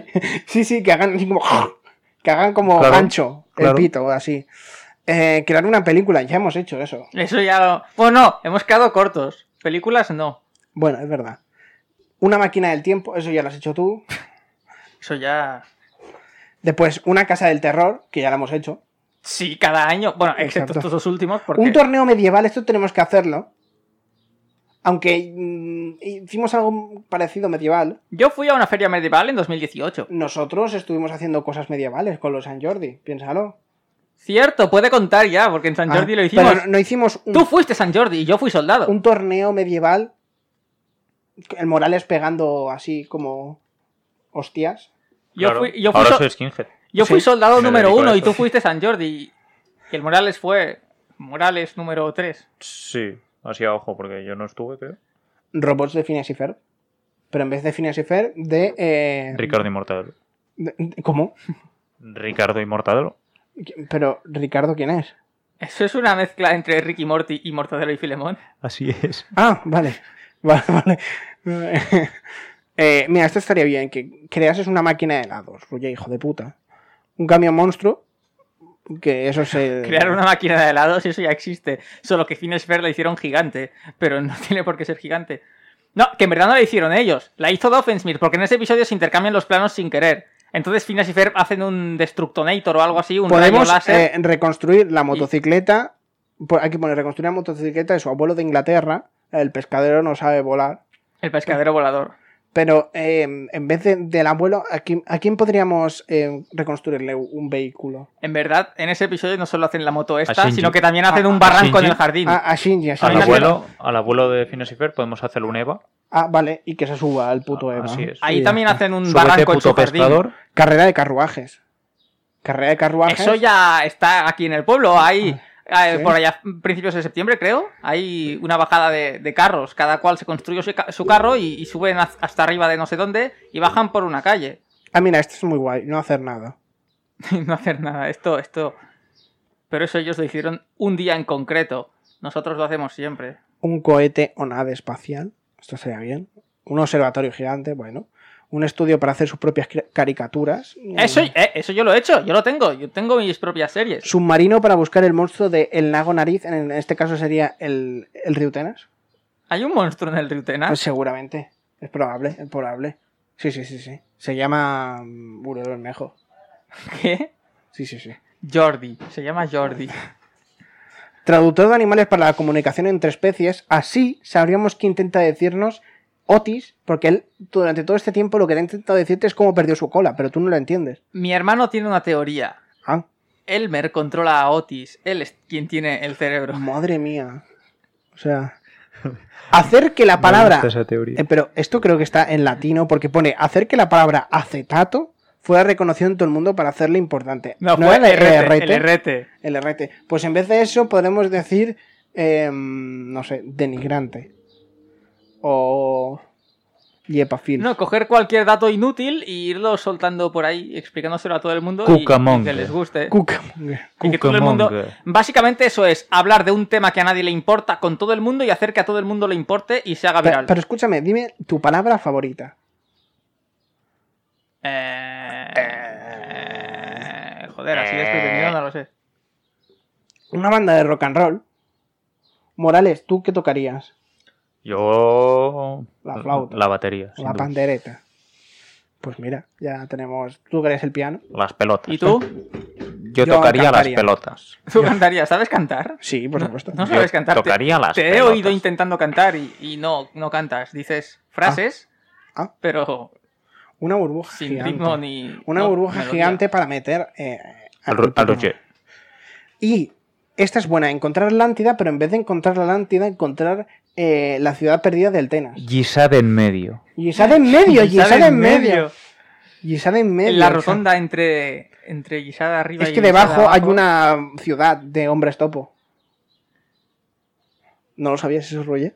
sí, sí, que hagan así como. Que hagan como Claro, gancho el claro. pito, así. Eh, crear una película, ya hemos hecho eso. Eso ya lo. Bueno, no, hemos quedado cortos. Películas no. Bueno, es verdad. Una máquina del tiempo, eso ya lo has hecho tú. Eso ya. Después, una casa del terror, que ya la hemos hecho. Sí, cada año. Bueno, excepto Exacto. estos dos últimos, porque Un torneo medieval, esto tenemos que hacerlo. Aunque mm, hicimos algo parecido medieval, yo fui a una feria medieval en 2018. nosotros estuvimos haciendo cosas medievales con los San Jordi, piénsalo. Cierto, puede contar ya, porque en San Ah, Jordi lo hicimos. Pero no, no hicimos un, Tú fuiste San Jordi y yo fui soldado. un torneo medieval, el Morales pegando así como hostias. Yo Claro, fui, yo fui, Ahora so- soy skinhead. yo fui Sí, soldado me número uno y tú fuiste San Jordi. Y el Morales fue Morales número 3. Sí, así a ojo, porque yo no estuve, creo. Robots de Phineas y Ferb. Pero en vez de Phineas y Ferb, de... eh, Ricardo y Mortadelo. de- de- ¿Cómo? Ricardo y Mortadelo. Pero, Ricardo, ¿quién es? Eso es una mezcla entre Ricky Morty y Mortadelo y Filemón. Así es. Ah, vale. Vale, vale. Eh, mira, esto estaría bien, que creases una máquina de helados, oye, hijo de puta. Un camión monstruo, que eso se... Crear una máquina de helados, eso ya existe. Solo que Phineas Fair la hicieron gigante. Pero no tiene por qué ser gigante. No, que en verdad no la hicieron ellos. La hizo Doffensmith, porque en ese episodio se intercambian los planos sin querer. Entonces Phineas y Ferb hacen un Destructonator o algo así, un Podemos rayo láser. eh, reconstruir la motocicleta, po- hay que poner reconstruir la motocicleta de su abuelo de Inglaterra, el pescadero no sabe volar, El pescadero volador. Pero eh, en vez de- del abuelo, ¿a quién, a quién podríamos eh, reconstruirle un vehículo? En verdad, en ese episodio no solo hacen la moto esta, sino que también hacen A- un barranco en el jardín. A, a Shinji, a Al abuelo, al abuelo de Phineas y Ferb podemos hacerle un Eva. Ah, vale, y que se suba al puto Ah, Eva. así es. Ahí también hacen un Súbete, barranco en su jardín. Carrera de carruajes. Carrera de carruajes. Eso ya está aquí en el pueblo. Hay, eh, ¿sí? por allá, principios de septiembre, creo, hay una bajada de, de carros. Cada cual se construye su, ca- su carro y, y suben hasta arriba de no sé dónde y bajan por una calle. Ah, mira, esto es muy guay, no hacer nada. No hacer nada. Esto, esto. Pero eso ellos lo hicieron un día en concreto. Nosotros lo hacemos siempre. Un cohete o nave espacial. Esto sería bien. Un observatorio gigante, bueno. Un estudio para hacer sus propias caricaturas. Eso, eh, eso yo lo he hecho, yo lo tengo. Yo tengo mis propias series. Submarino para buscar el monstruo del el lago nariz. En este caso sería el, el río Tenas. ¿Hay un monstruo en el río? Pues seguramente. Es probable, es probable. Sí, sí, sí, sí. Se llama mm, Uro Bermejo. ¿Qué? Sí, sí, sí. Jordi. Se llama Jordi. Traductor de animales para la comunicación entre especies. Así sabríamos que intenta decirnos Otis, porque él durante todo este tiempo lo que ha intentado decirte es cómo perdió su cola, pero tú no lo entiendes. Mi hermano tiene una teoría. Ah, Elmer controla a Otis. Él es quien tiene el cerebro. madre mía. O sea, hacer que la palabra... Esa teoría. Eh, pero esto creo que está en latino porque pone hacer que la palabra acetato fuera reconocido en todo el mundo para hacerle importante. No, fue era el RT? RT. El RT. El RT. Pues en vez de eso podemos decir, em, no sé, denigrante. O... Yepafil. No, coger cualquier dato inútil y irlo soltando por ahí, explicándoselo a todo el mundo y- que les guste. Cucamonga. Y que todo el mundo. Básicamente eso es hablar de un tema que a nadie le importa con todo el mundo y hacer que a todo el mundo le importe y se haga viral. pero escúchame, dime tu palabra favorita. Eh, Joder, así desprevenido no lo sé. Una banda de rock and roll. Morales, ¿tú qué tocarías? Yo. La flauta. La batería. La duda. pandereta. Pues mira, ya tenemos. ¿Tú querés el piano? Las pelotas. ¿Y tú? Yo, Yo tocaría cantaría. las pelotas. ¿Tú cantarías? ¿Sabes cantar? Sí, por supuesto. No Yo sabes cantar. Te- tocaría las Te he pelotas. oído intentando cantar y, y no, no cantas. Dices frases, Ah. pero Una burbuja sin gigante. ritmo ni. Una no, burbuja melodía. gigante para meter. eh, Al, al al. Roger. Y esta es buena, encontrar Atlántida, pero en vez de encontrar la Atlántida, encontrar eh, la ciudad perdida del Tenas. Gisad en medio. Gisada en medio, Gisada en medio. Gisada en medio. En la o sea, rotonda entre, entre Guisada arriba Es y que Guisada debajo hay una ciudad de hombres topo. ¿No lo sabías eso, Roger?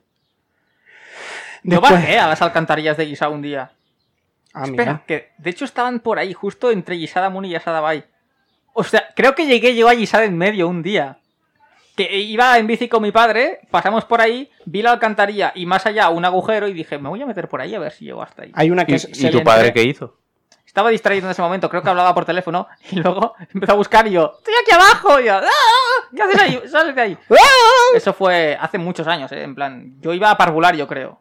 Yo Después- bajé a las alcantarillas de Guisada un día. Ah, Espera, mira. que de hecho estaban por ahí, justo entre Guisada Moon y Guisada Bay. O sea, creo que llegué yo a Guisada en medio un día. Que iba en bici con mi padre, pasamos por ahí, vi la alcantarilla y más allá un agujero y dije, me voy a meter por ahí a ver si llego hasta ahí. Hay una que ¿Y, es. y tu padre qué hizo? Estaba distraído en ese momento, creo que hablaba por teléfono y luego empezó a buscar y yo, estoy aquí abajo. Y yo, "Ah, ¿qué haces ahí? Sales de ahí. Eso fue hace muchos años, ¿eh? en plan, yo iba a parvular, yo creo.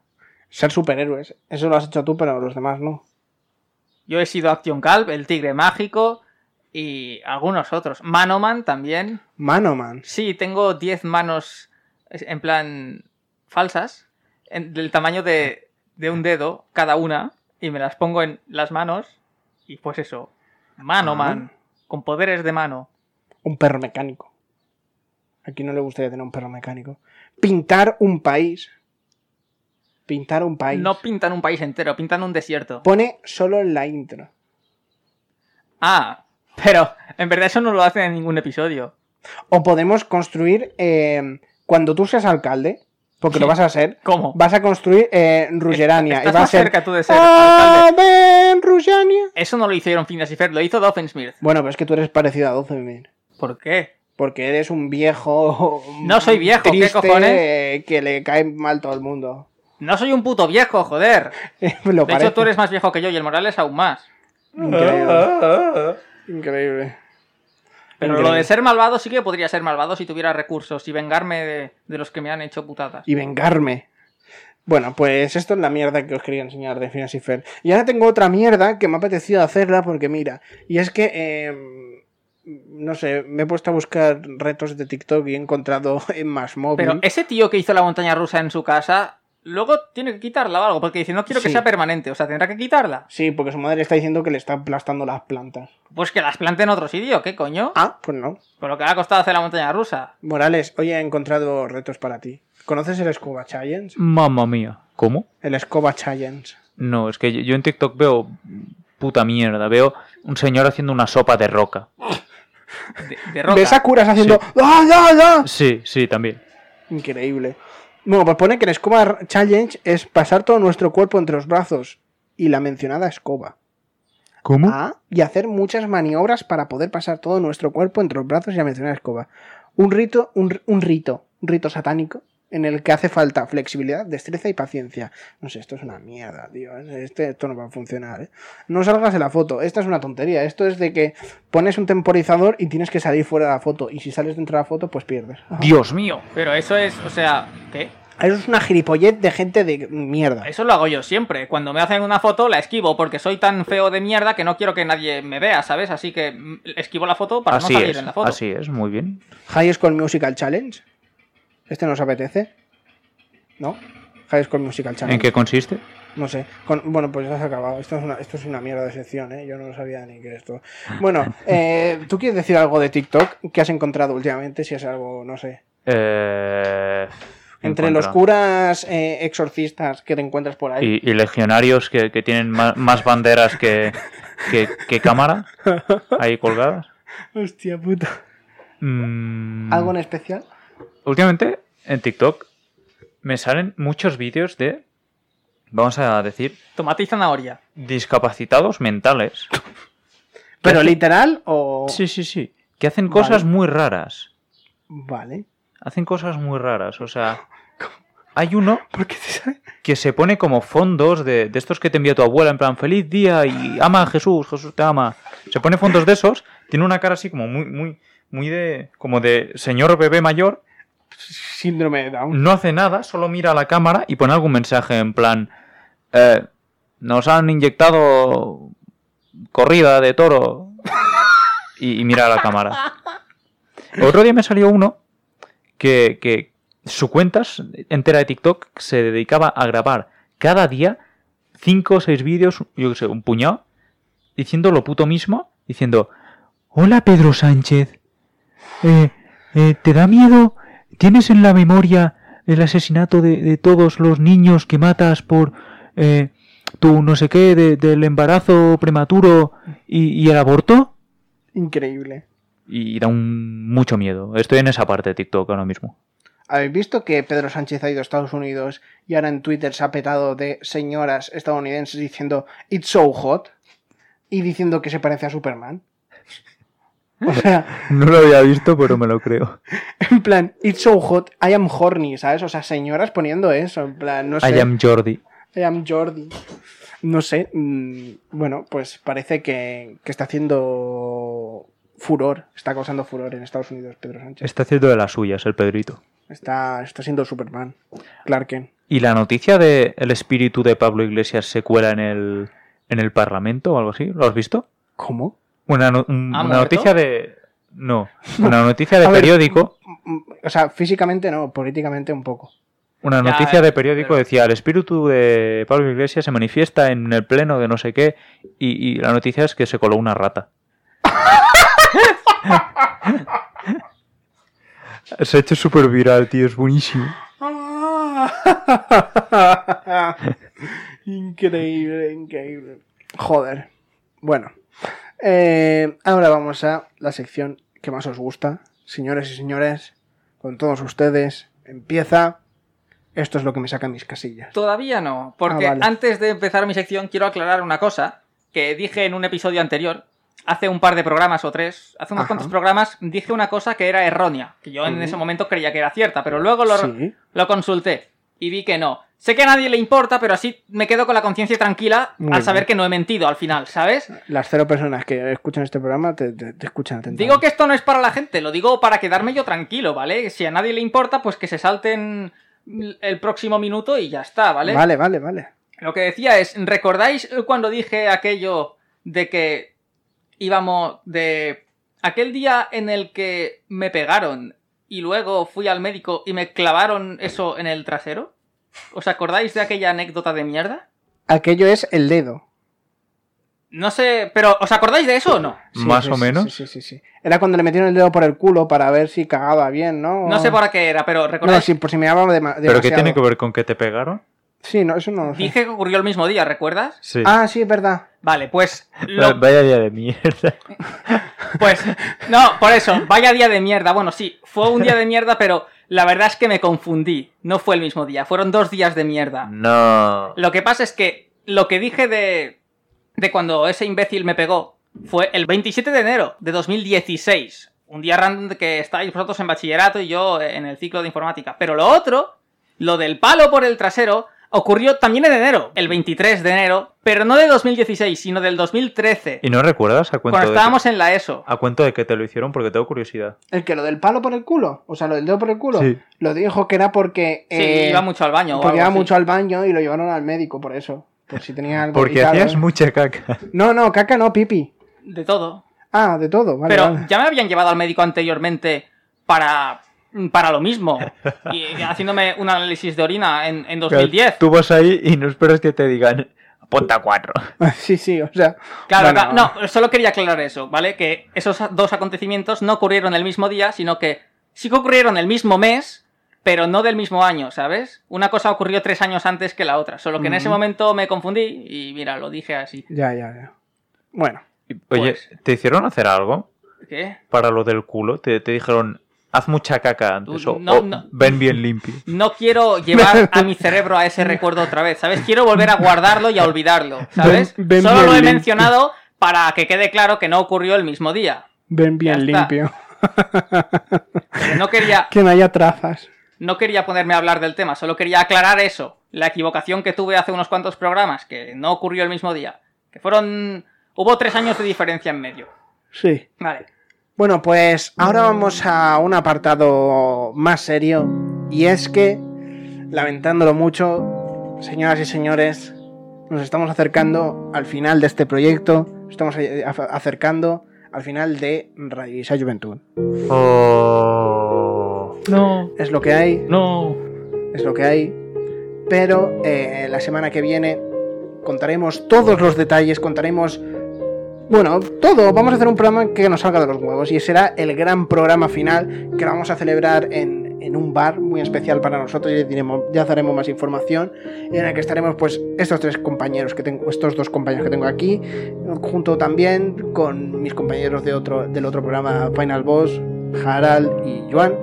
Ser superhéroes. Eso lo has hecho tú, pero los demás no. Yo he sido Action Calv, el tigre mágico, y algunos otros. Manoman también. Manoman. Sí, tengo 10 manos en plan falsas, en- del tamaño de, de un dedo cada una, y me las pongo en las manos, y pues eso, Manoman, con poderes de mano. Un perro mecánico. ¿A quién no le gustaría tener un perro mecánico? Pintar un país. Pintar un país. No pintan un país entero, pintan un desierto. Pone solo en la intro. Ah, pero en verdad eso no lo hacen en ningún episodio. O podemos construir, eh, cuando tú seas alcalde, porque lo vas a ser, ¿Cómo? vas a construir eh, Rugerania. Estás y va a ser... cerca tú de ser ¡Ah, alcalde. ven, Rugerania! Eso no lo hicieron Phineas y Ferb, lo hizo Doffensmith. Bueno, pero es que tú eres parecido a 12 ¿Por qué? Porque eres un viejo. No soy viejo, ¿qué triste, cojones? eh, Que le cae mal todo el mundo. No soy un puto viejo, joder. Lo De parece. hecho, tú eres más viejo que yo y el Morales aún más. Increíble. Increíble. Pero Increíble. lo de ser malvado sí que podría ser malvado si tuviera recursos y vengarme de, de los que me han hecho putadas. Y vengarme. Bueno, pues esto es la mierda que os quería enseñar de Phineas y. Y ahora tengo otra mierda que me ha apetecido hacerla porque mira, y es que, eh, no sé, me he puesto a buscar retos de TikTok y he encontrado en más móvil. Pero ese tío que hizo la montaña rusa en su casa, luego tiene que quitarla o algo, porque dice, no quiero que Sí. sea permanente, o sea, tendrá que quitarla. Sí, porque su madre está diciendo que le está aplastando las plantas. Pues que las plante en otro sitio, ¿qué coño? Ah, pues no. Con lo que le ha costado hacer la montaña rusa. Morales, hoy he encontrado retos para ti. ¿Conoces el Escoba Challenge? Mamma mía. ¿Cómo? El Escoba Challenge. No, es que yo- en TikTok veo puta mierda. Veo un señor haciendo una sopa de roca. De, de roca. ¿Ves a curas haciendo ¡Ah, ya, ya! Sí, sí, también. Increíble. Bueno, pues pone que el Escoba Challenge es pasar todo nuestro cuerpo entre los brazos y la mencionada escoba. ¿Cómo? Ah, y hacer muchas maniobras para poder pasar todo nuestro cuerpo entre los brazos y la mencionada escoba. Un rito, un, un rito, un rito satánico en el que hace falta flexibilidad, destreza y paciencia. No sé, esto es una mierda, tío. Este, esto no va a funcionar, ¿eh? No salgas de la foto. Esta es una tontería. Esto es de que pones un temporizador y tienes que salir fuera de la foto. Y si sales dentro de la foto, pues pierdes. Ajá. Dios mío. Pero eso es, o sea, ¿qué? Eso es una gilipollez de gente de mierda. Eso lo hago yo siempre. Cuando me hacen una foto la esquivo porque soy tan feo de mierda que no quiero que nadie me vea, ¿sabes? Así que mm, esquivo la foto para Así no salir es, en la foto. así es, muy bien. High School Musical Challenge. ¿Este nos apetece? ¿No? High School Musical Challenge. ¿En qué consiste? No sé. Con- bueno, pues ya se ha acabado. Esto es, una, esto es una mierda de sección, ¿eh? Yo no lo sabía ni que esto. Bueno, eh, ¿tú quieres decir algo de TikTok que has encontrado últimamente? Si es algo, no sé. Eh, ¿qué Entre los curas eh, exorcistas que te encuentras por ahí. y, y legionarios que, que tienen más, banderas que, que, que cámara ahí colgadas. Hostia puta. Mm, ¿Algo en especial? Últimamente en TikTok me salen muchos vídeos de, vamos a decir, Tomate y zanahoria. discapacitados mentales. ¿Pero hacen- literal o...? Sí, sí, sí. Que hacen cosas Vale. muy raras. Vale. Hacen cosas muy raras. O sea, hay uno ¿Por qué te sale? que se pone como fondos de, de estos que te envía tu abuela, en plan, feliz día y ama a Jesús, Jesús te ama. Se pone fondos de esos, tiene una cara así como muy, muy, muy de, como de señor bebé mayor, Síndrome de Down. no hace nada, solo mira a la cámara y pone algún mensaje en plan, eh, nos han inyectado corrida de toro y, mira a la cámara. Otro día me salió uno que, que su cuenta entera de TikTok se dedicaba a grabar cada día cinco o seis vídeos, yo qué sé, un puñado, diciendo lo puto mismo, diciendo, hola Pedro Sánchez, eh, eh, ¿te da miedo? ¿Tienes en la memoria el asesinato de, de todos los niños que matas por eh, tu no sé qué, de- del embarazo prematuro y, y el aborto? Increíble. Y da un mucho miedo. Estoy en esa parte de TikTok ahora mismo. ¿Habéis visto que Pedro Sánchez ha ido a Estados Unidos y ahora en Twitter se ha petado de señoras estadounidenses diciendo It's so hot? Y diciendo que se parece a Superman. O sea, No lo había visto, pero me lo creo. en plan, It's so hot, I am horny, ¿sabes? O sea, señoras poniendo eso, en plan, no sé. I am Jordi. I am Jordi. No sé, mm, bueno, pues parece que, que está haciendo furor, está causando furor en Estados Unidos Pedro Sánchez. Está haciendo de las suyas el Pedrito. Está, está siendo Superman. Clark Kent. ¿Y la noticia de el espíritu de Pablo Iglesias se cuela en el, en el Parlamento o algo así? ¿Lo has visto? ¿Cómo? Una, no- un- ¿Ha una noticia de. No, una noticia de ver, periódico. O sea, físicamente no, políticamente un poco. Una Ya, noticia eh, de periódico pero- decía: el espíritu de Pablo Iglesias se manifiesta en el pleno de no sé qué. Y, y la noticia es que se coló una rata. se ha hecho súper viral, tío, es buenísimo. increíble, increíble. Joder. Bueno. Eh, ahora vamos a la sección que más os gusta. Señores y señores, con todos ustedes, empieza. Esto es lo que me saca mis casillas. Todavía no, porque Ah, vale. antes de empezar mi sección quiero aclarar una cosa que dije en un episodio anterior, hace un par de programas o tres, hace unos Ajá. cuantos programas, dije una cosa que era errónea, que yo en ese momento creía que era cierta, pero luego lo, Sí. lo consulté y vi que no. Sé que a nadie le importa, pero así me quedo con la conciencia tranquila Muy al saber que no he mentido al final, ¿sabes? Las cero personas que escuchan este programa te, te- te escuchan atentamente. Digo que esto no es para la gente, lo digo para quedarme yo tranquilo, ¿vale? Si a nadie le importa, pues que se salten el próximo minuto y ya está, ¿vale? Vale, vale, vale. Lo que decía es, ¿recordáis cuando dije aquello de que íbamos de... aquel día en el que me pegaron y luego fui al médico y me clavaron eso en el trasero? ¿Os acordáis de aquella anécdota de mierda? Aquello es el dedo. No sé, pero ¿os acordáis de eso o no? Sí, Más sí, o sí, menos. Sí, sí, sí, sí. Era cuando le metieron el dedo por el culo para ver si cagaba bien, ¿no? No sé por qué era, pero No, ¿recordáis? sí, por si me daba dema- demasiado. ¿Pero qué tiene que ver con que te pegaron? Sí, no, eso no lo sé. Dije que ocurrió el mismo día, ¿recuerdas? Sí. Ah, sí, es verdad. Vale, pues... Lo, Vaya día de mierda. Pues, no, por eso, vaya día de mierda. Bueno, sí, fue un día de mierda, pero la verdad es que me confundí. No fue el mismo día, fueron dos días de mierda. No. Lo que pasa es que lo que dije de, de cuando ese imbécil me pegó fue el 27 de enero de 2016. Un día random de que estáis vosotros en bachillerato y yo en el ciclo de informática. Pero lo otro, lo del palo por el trasero, ocurrió también en enero, el 23 de enero, pero no de 2016, sino del 2013, ¿Y no recuerdas a cuento, cuando de estábamos en la ESO. que, a cuento de que te lo hicieron? Porque tengo curiosidad. ¿El que lo del palo por el culo? O sea, lo del dedo por el culo. Sí. Lo dijo que era porque. Sí, eh, iba mucho al baño. o Porque algo iba así. mucho al baño y lo llevaron al médico por eso. Por si tenía algo. Porque hacías ¿eh? mucha caca. No, no, caca no, pipi. De todo. Ah, de todo, vale. Pero vale. ya me habían llevado al médico anteriormente para, para lo mismo. Y haciéndome un análisis de orina en, en 2010. Tú vas ahí y no esperas que te digan, ponta cuatro. Sí, sí, o sea. Claro, bueno, claro, no, solo quería aclarar eso, ¿vale? Que esos dos acontecimientos no ocurrieron el mismo día, sino que sí que ocurrieron el mismo mes, pero no del mismo año, ¿sabes? Una cosa ocurrió tres años antes que la otra, solo que en ese momento me confundí y mira, lo dije así. Ya, ya, ya. Bueno, Oye, Pues- ¿te hicieron hacer algo ¿Qué? para lo del culo? ¿Te, te dijeron, haz mucha caca antes o, No, o no. ven bien limpio? No quiero llevar a mi cerebro a ese recuerdo otra vez, ¿sabes? Quiero volver a guardarlo y a olvidarlo, ¿sabes? Ven- ven Solo lo he limpio. mencionado para que quede claro que no ocurrió el mismo día. ven bien limpio. Pero no quería, Que no haya trazas. no quería ponerme a hablar del tema, solo quería aclarar eso. La equivocación que tuve hace unos cuantos programas, que no ocurrió el mismo día. Que fueron... Hubo tres años de diferencia en medio. Sí. Vale. Bueno, pues ahora vamos a un apartado más serio. Y es que, lamentándolo mucho, señoras y señores, nos estamos acercando al final de este proyecto. Estamos eh, acercando al final de Radio Isa Juventud. Oh. No, Es lo que hay, no. es lo que hay. Pero eh, la semana que viene contaremos todos los detalles, contaremos. Bueno, todo. Vamos a hacer un programa que nos salga de los huevos. Y será el gran programa final que vamos a celebrar en, en un bar muy especial para nosotros. Ya, ya daremos más información. En el que estaremos, pues, estos tres compañeros que tengo, estos dos compañeros que tengo aquí. Junto también con mis compañeros de otro, del otro programa Final Boss, Harald y Joan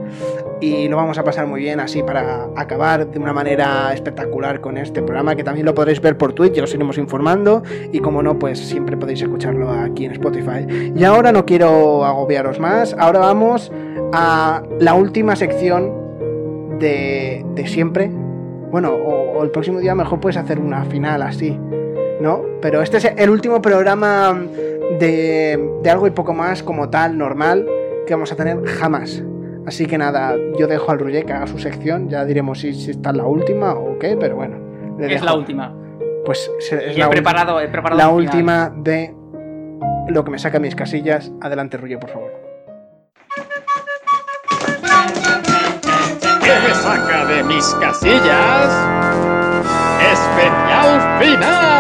y lo vamos a pasar muy bien así para acabar de una manera espectacular con este programa que también lo podréis ver por Twitch, ya os iremos informando y como no, pues siempre podéis escucharlo aquí en Spotify. Y ahora no quiero agobiaros más, ahora vamos a la última sección de, siempre. Bueno, o, el próximo día mejor puedes hacer una final así, ¿no? Pero este es el último programa de algo y poco más como tal, normal, que vamos a tener jamás. Así que nada, yo dejo al Roger que haga su sección, ya diremos si, si está en la última o qué, pero bueno. le Es dejo. la última. Pues se- es Y la, he preparado, he preparado la última de lo que me saca mis casillas. Adelante, Rullo, por favor. ¿Qué me saca de mis casillas? Especial final.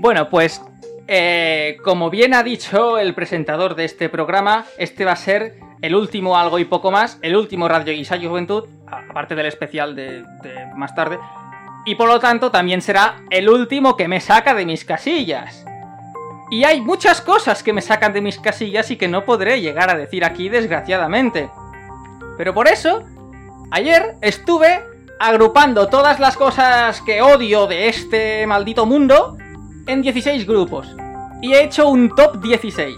Bueno, pues eh, como bien ha dicho el presentador de este programa, este va a ser el último algo y poco más, el último Radio Guisayo Juventud, aparte del especial de más tarde, y por lo tanto también será el último que me saca de mis casillas. Y hay muchas cosas que me sacan de mis casillas y que no podré llegar a decir aquí desgraciadamente. Pero por eso, ayer estuve agrupando todas las cosas que odio de este maldito mundo en 16 grupos. Y he hecho un top 16.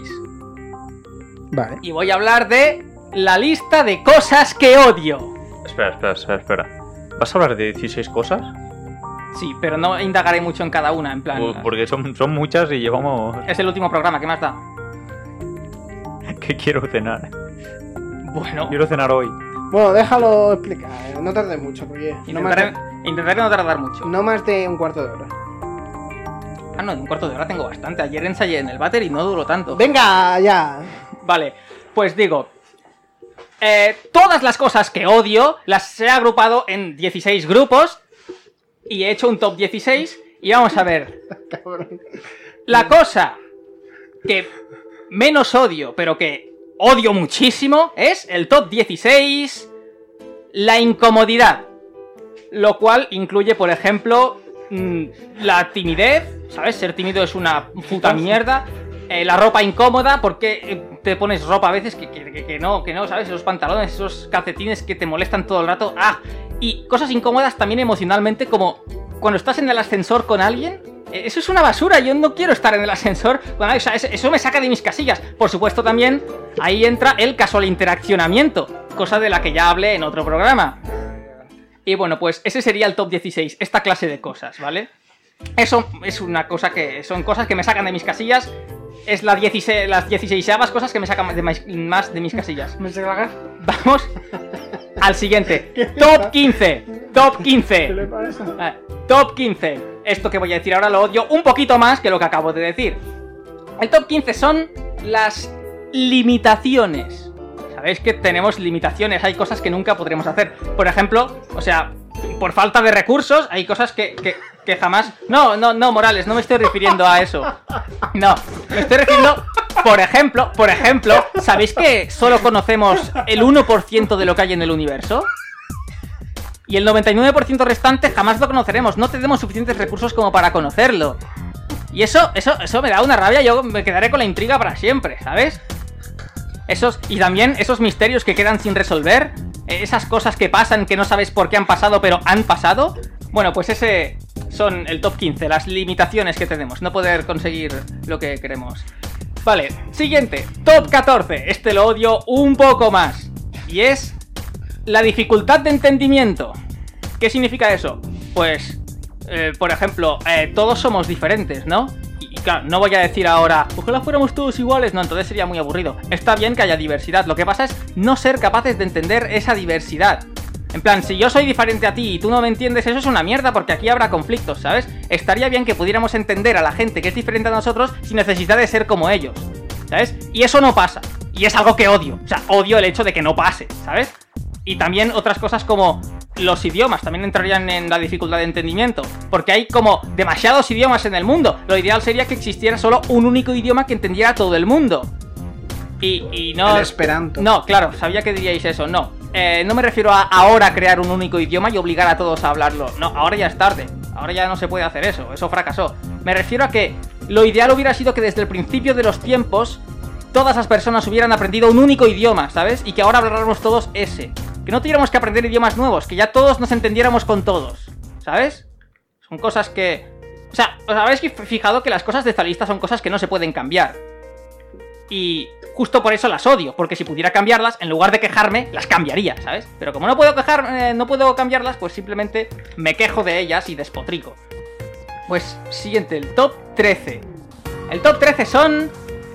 Vale. Y voy a hablar de la lista de cosas que odio. Espera, espera, espera, espera. ¿Vas a hablar de 16 cosas? Sí, pero no indagaré mucho en cada una, en plan... Por- Porque son, son muchas y llevamos... Es el último programa, ¿qué más da? que quiero cenar. Bueno, Quiero cenar hoy. Bueno, déjalo explicar. eh, No tardes mucho, Rullo. No más, intentaré, de, intentaré no tardar mucho. no más de un cuarto de hora. Ah, no, en un cuarto de hora tengo bastante. Ayer ensayé en el váter y no duró tanto. Venga, ya. Vale, pues digo. eh, todas las cosas que odio las he agrupado en 16 grupos. Y he hecho un top 16. Y vamos a ver. La cosa que menos odio, pero que odio muchísimo, es el top 16. La incomodidad. Lo cual incluye, por ejemplo, la timidez. ¿Sabes? Ser tímido es una puta mierda. Eh, la ropa incómoda, porque eh, te pones ropa a veces que, que- que- que no, que no, ¿sabes? Esos pantalones, esos calcetines que te molestan todo el rato. ¡Ah! Y cosas incómodas también emocionalmente, como cuando estás en el ascensor con alguien. eh, Eso es una basura, yo no quiero estar en el ascensor alguien, o sea, eso me saca de mis casillas. Por supuesto también, ahí entra el casual interaccionamiento, cosa de la que ya hablé en otro programa. Y bueno, pues ese sería el top 16, esta clase de cosas, ¿vale? Eso es una cosa que. Son cosas que me sacan de mis casillas. Es la 16, las 16 cosas que me sacan de más de mis casillas. ¿Me? Vamos al siguiente. Top 15. Top 15. ¿Qué le pasa? Ah, Top 15. Esto que voy a decir ahora lo odio un poquito más que lo que acabo de decir. El top 15 son las limitaciones. Sabéis que tenemos limitaciones, hay cosas que nunca podremos hacer. Por ejemplo, o sea, por falta de recursos, hay cosas que, que- jamás... No, no, no, Morales, no me estoy refiriendo a eso. No, me estoy refiriendo... Por ejemplo, por ejemplo, ¿sabéis que solo conocemos el 1% de lo que hay en el universo? Y el 99% restante jamás lo conoceremos. No tenemos suficientes recursos como para conocerlo. Y eso, eso, eso me da una rabia. Yo me quedaré con la intriga para siempre, ¿sabes? Esos, y también esos misterios que quedan sin resolver. eh, Esas cosas que pasan que no sabes por qué han pasado, pero han pasado. Bueno, pues ese son el top 15, las limitaciones que tenemos. No poder conseguir lo que queremos. Vale, siguiente, top 14. Este lo odio un poco más. Y es la dificultad de entendimiento. ¿Qué significa eso? Pues, eh, por ejemplo, eh, todos somos diferentes, ¿no? Y, claro, no voy a decir ahora, ojalá fuéramos todos iguales, no, entonces sería muy aburrido. Está bien que haya diversidad, lo que pasa es no ser capaces de entender esa diversidad. En plan, si yo soy diferente a ti y tú no me entiendes, eso es una mierda porque aquí habrá conflictos, ¿sabes? Estaría bien que pudiéramos entender a la gente que es diferente a nosotros sin necesidad de ser como ellos, ¿sabes? Y eso no pasa. Y es algo que odio. O sea, odio el hecho de que no pase, ¿sabes? Y también otras cosas como los idiomas también entrarían en la dificultad de entendimiento. Porque hay como demasiados idiomas en el mundo. Lo ideal sería que existiera solo un único idioma que entendiera a todo el mundo. Y, y no... El Esperanto. No, claro, sabía que diríais eso. No. Eh, no me refiero a ahora crear un único idioma y obligar a todos a hablarlo. No, ahora ya es tarde. Ahora ya no se puede hacer eso. Eso fracasó. Me refiero a que lo ideal hubiera sido que desde el principio de los tiempos todas las personas hubieran aprendido un único idioma, ¿sabes? Y que ahora habláramos todos ese. Que no tuviéramos que aprender idiomas nuevos, que ya todos nos entendiéramos con todos, ¿sabes? Son cosas que... O sea, os habéis fijado que las cosas de esta lista son cosas que no se pueden cambiar. Y justo por eso las odio, porque si pudiera cambiarlas, en lugar de quejarme, las cambiaría, ¿sabes? Pero como no puedo quejar, eh, no puedo cambiarlas, pues simplemente me quejo de ellas y despotrico. Pues siguiente, el top 13. El top 13 son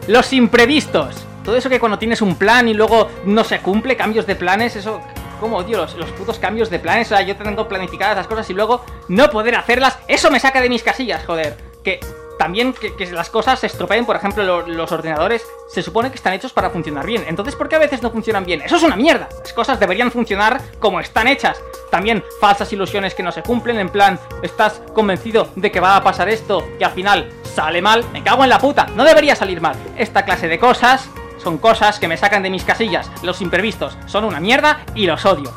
los imprevistos. Todo eso que cuando tienes un plan y luego no se cumple, cambios de planes, eso cómo odio los, putos cambios de planes. O sea, yo tengo planificadas las cosas y luego no poder hacerlas. Eso me saca de mis casillas, joder. Que también que, las cosas se estropeen, por ejemplo, lo- los ordenadores se supone que están hechos para funcionar bien. Entonces, ¿por qué a veces no funcionan bien? Eso es una mierda. Las cosas deberían funcionar como están hechas. También falsas ilusiones que no se cumplen, en plan, estás convencido de que va a pasar esto y al final sale mal. Me cago en la puta. No debería salir mal. Esta clase de cosas son cosas que me sacan de mis casillas. Los imprevistos son una mierda y los odio.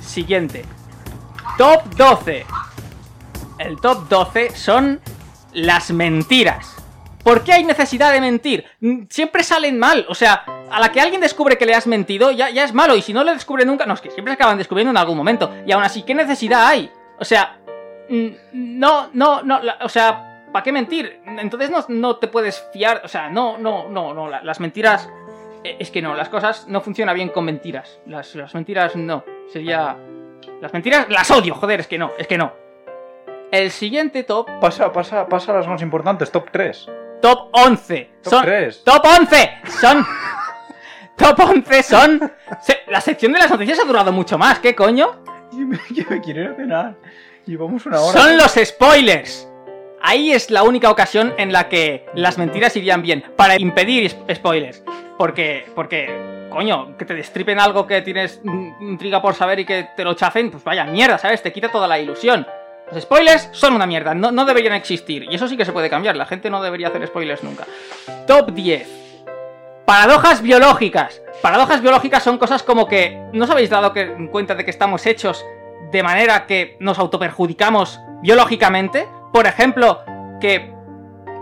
Siguiente. Top 12. El top 12 son las mentiras. ¿Por qué hay necesidad de mentir? Mm, Siempre salen mal. O sea, a la que alguien descubre que le has mentido, ya, ya es malo. Y si no lo descubre nunca, no, es que siempre se acaban descubriendo en algún momento. Y aún así, ¿qué necesidad hay? O sea, mm, no, no, no, o sea, ¿para qué mentir? Entonces no, no te puedes fiar. O sea, no, no, no, no. la- las mentiras. eh, Es que no, las cosas no funcionan bien con mentiras. Las, las mentiras no. Sería. Las mentiras las odio, joder, es que no, es que no. El siguiente top Pasa, pasa, pasa a las más importantes, top 3. Top 11. Top son, tres. Top 11. Son. top 11 son. se- la sección de las noticias ha durado mucho más. ¿Qué coño? Yo me quiero ir a cenar. Llevamos una hora. Son los spoilers. Ahí es la única ocasión en la que las mentiras irían bien. Para impedir spoilers. Porque. Porque. Coño, que te destripen algo que tienes intriga por saber y que te lo chafen, pues vaya mierda, ¿sabes? Te quita toda la ilusión. Los spoilers son una mierda, no, no deberían existir. Y eso sí que se puede cambiar, la gente no debería hacer spoilers nunca. Top 10. Paradojas biológicas. Paradojas biológicas son cosas como que no os habéis dado que- cuenta de que estamos hechos de manera que nos autoperjudicamos biológicamente. Por ejemplo, que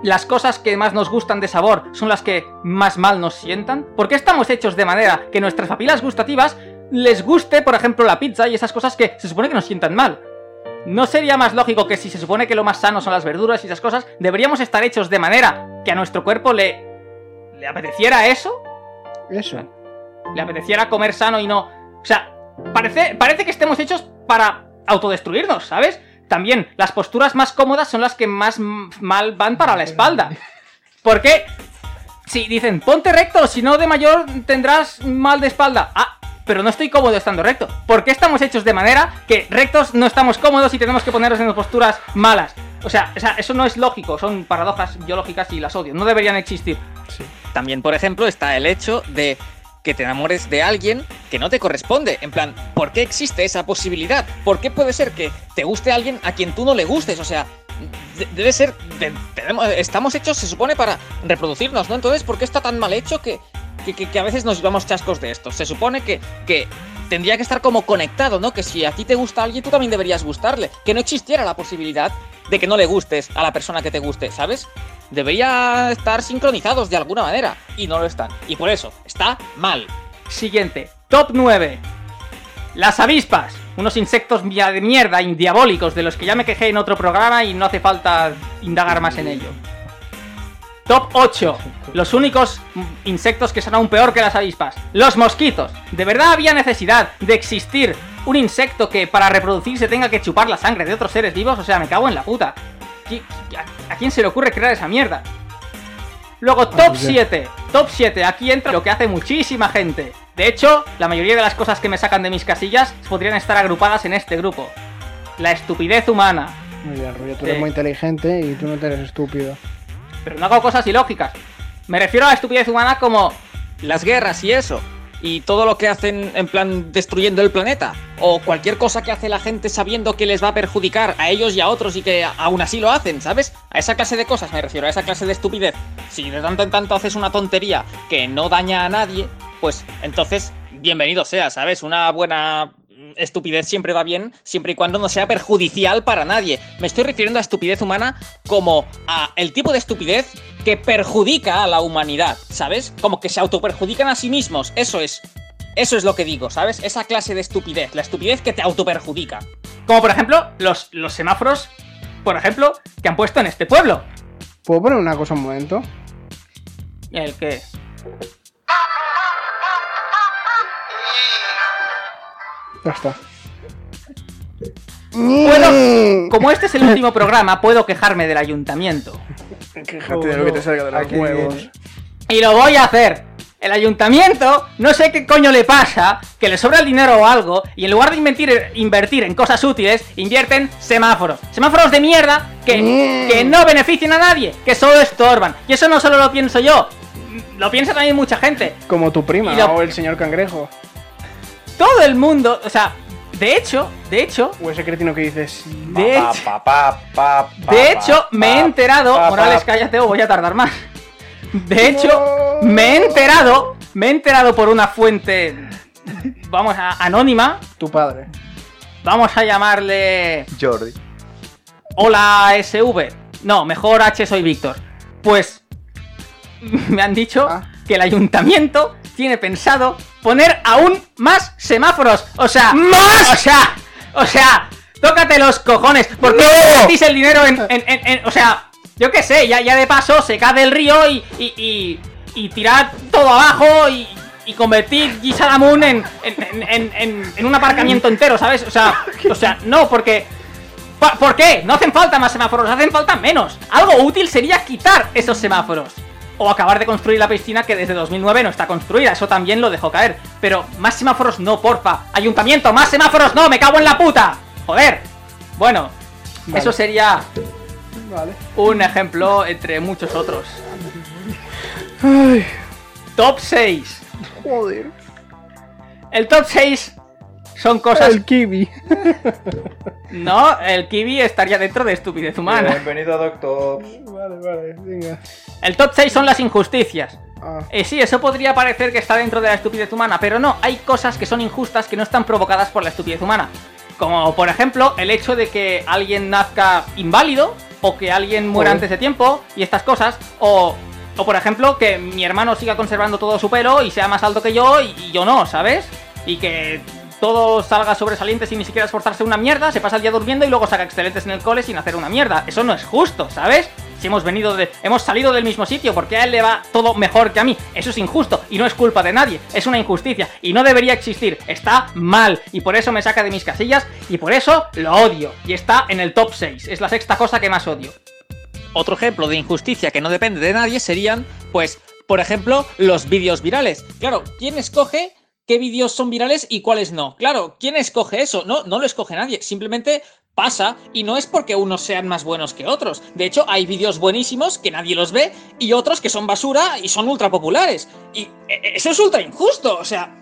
las cosas que más nos gustan de sabor son las que más mal nos sientan. ¿Por qué estamos hechos de manera que nuestras papilas gustativas les guste, por ejemplo, la pizza y esas cosas que se supone que nos sientan mal? ¿No sería más lógico que si se supone que lo más sano son las verduras y esas cosas, deberíamos estar hechos de manera que a nuestro cuerpo le, le apeteciera eso? Eso. le apeteciera comer sano y no. O sea, parece, parece que estemos hechos para autodestruirnos, ¿sabes? También, las posturas más cómodas son las que más mal van para la espalda. ¿Por qué? Si dicen, ponte recto, si no de mayor tendrás mal de espalda. Ah, pero no estoy cómodo estando recto. ¿Por qué estamos hechos de manera que rectos no estamos cómodos y tenemos que ponernos en posturas malas? O sea, o sea, eso no es lógico, son paradojas biológicas y las odio, no deberían existir. También, por ejemplo, está el hecho de que te enamores de alguien que no te corresponde. En plan, ¿por qué existe esa posibilidad? ¿Por qué puede ser que te guste alguien a quien tú no le gustes? O sea, de- debe ser... tenemos- estamos hechos, se supone, para reproducirnos, ¿no? Entonces, ¿por qué está tan mal hecho que, que, que- que a veces nos llevamos chascos de esto? Se supone que, que tendría que estar como conectado, ¿no? Que si a ti te gusta alguien, tú también deberías gustarle. Que no existiera la posibilidad de que no le gustes a la persona que te guste, ¿sabes? Debería estar sincronizados de alguna manera. Y no lo están. Y por eso, está mal. Siguiente, top 9. Las avispas, unos insectos de mierda y diabólicos de los que ya me quejé en otro programa y no hace falta indagar más en ello. Top 8. Los únicos insectos que son aún peor que las avispas. Los mosquitos. ¿De verdad había necesidad de existir un insecto que para reproducirse tenga que chupar la sangre de otros seres vivos? O sea, me cago en la puta. ¿Qui- ¿A, quién se le ocurre crear esa mierda? Luego, top pues ya. 7. Top 7. Aquí entra lo que hace muchísima gente. De hecho, la mayoría de las cosas que me sacan de mis casillas podrían estar agrupadas en este grupo. La estupidez humana. Muy bien, Rubio, tú eres Sí. muy inteligente y tú no te eres estúpido. Pero no hago cosas ilógicas. Me refiero a la estupidez humana como... Las guerras y eso. Y todo lo que hacen en plan destruyendo el planeta. O cualquier cosa que hace la gente sabiendo que les va a perjudicar a ellos y a otros y que aún así lo hacen, ¿sabes? A esa clase de cosas me refiero, a esa clase de estupidez. Si de tanto en tanto haces una tontería que no daña a nadie, pues entonces bienvenido sea, ¿sabes? Una buena estupidez siempre va bien, siempre y cuando no sea perjudicial para nadie. Me estoy refiriendo a estupidez humana como a el tipo de estupidez que perjudica a la humanidad, ¿sabes? Como que se autoperjudican a sí mismos, eso es. Eso es lo que digo, ¿sabes? Esa clase de estupidez, la estupidez que te autoperjudica. Como por ejemplo, los, los semáforos, por ejemplo, que han puesto en este pueblo. ¿Puedo poner una cosa un momento? El que... Ya está. Puedo- Como este es el último programa, puedo quejarme del ayuntamiento. Quéjate de lo que te salga de los Aquí- huevos. Y lo voy a hacer. el ayuntamiento, no sé qué coño le pasa, que le sobra el dinero o algo, y en lugar de invertir, invertir en cosas útiles, invierten semáforos. Semáforos de mierda que, Mm. que no benefician a nadie, que solo estorban. Y eso no solo lo pienso yo, lo piensa también mucha gente. Como tu prima o el señor cangrejo. Todo el mundo, o sea, de hecho, de hecho, O ese cretino que dices. de hecho, de hecho, me he enterado. Morales, cállate o voy a tardar más. De hecho, me he enterado. Me he enterado por una fuente. Vamos a. anónima. Tu padre. Vamos a llamarle. Jordi. Hola SV. No, mejor H soy Víctor. Pues. Me han dicho Ah. que el ayuntamiento tiene pensado poner aún más semáforos. O sea. ¡Más! O sea. O sea. Tócate los cojones. ¿Por qué ¡No! invertís el dinero en, en- en- en- O sea. Yo qué sé, ya, ya de paso secad el río y. y, y, y tirad todo abajo y. Y convertir Gisaramun en, en, un aparcamiento entero, ¿sabes? O sea, o sea, no, porque ¿Por qué? No hacen falta más semáforos, hacen falta menos. Algo útil sería quitar esos semáforos. O acabar de construir la piscina que desde 2009 no está construida, eso también lo dejó caer. Pero más semáforos no, porfa. Ayuntamiento, más semáforos no, me cago en la puta. Joder. Bueno, Vale. eso sería Vale. un ejemplo entre muchos otros. Ay, Top 6. joder. El top 6 son cosas... El kiwi. No, el kiwi estaría dentro de estupidez humana. Bienvenido a Doctor. Vale, vale, venga. El top 6 son las injusticias. Ah, Eh, sí, eso podría parecer que está dentro de la estupidez humana, pero no, hay cosas que son injustas que no están provocadas por la estupidez humana. Como por ejemplo el hecho de que alguien nazca inválido, o que alguien muera Joder. antes de tiempo, y estas cosas, o, o por ejemplo que mi hermano siga conservando todo su pelo y sea más alto que yo y, y yo no, ¿sabes? Y que todo salga sobresaliente sin ni siquiera esforzarse una mierda, se pasa el día durmiendo y luego saca excelentes en el cole sin hacer una mierda. Eso no es justo, ¿sabes? Si hemos venido de. hemos salido del mismo sitio, porque a él le va todo mejor que a mí. Eso es injusto y no es culpa de nadie, es una injusticia y no debería existir. Está mal y por eso me saca de mis casillas y por eso lo odio. Y está en el top 6. Es la sexta cosa que más odio. Otro ejemplo de injusticia que no depende de nadie serían, pues, por ejemplo, los vídeos virales. Claro, ¿quién escoge qué vídeos son virales y cuáles no? Claro, ¿quién escoge eso? No, no lo escoge nadie. Simplemente pasa y no es porque unos sean más buenos que otros. De hecho, hay vídeos buenísimos que nadie los ve y otros que son basura y son ultra populares. Y eh, eso es ultra injusto. O sea,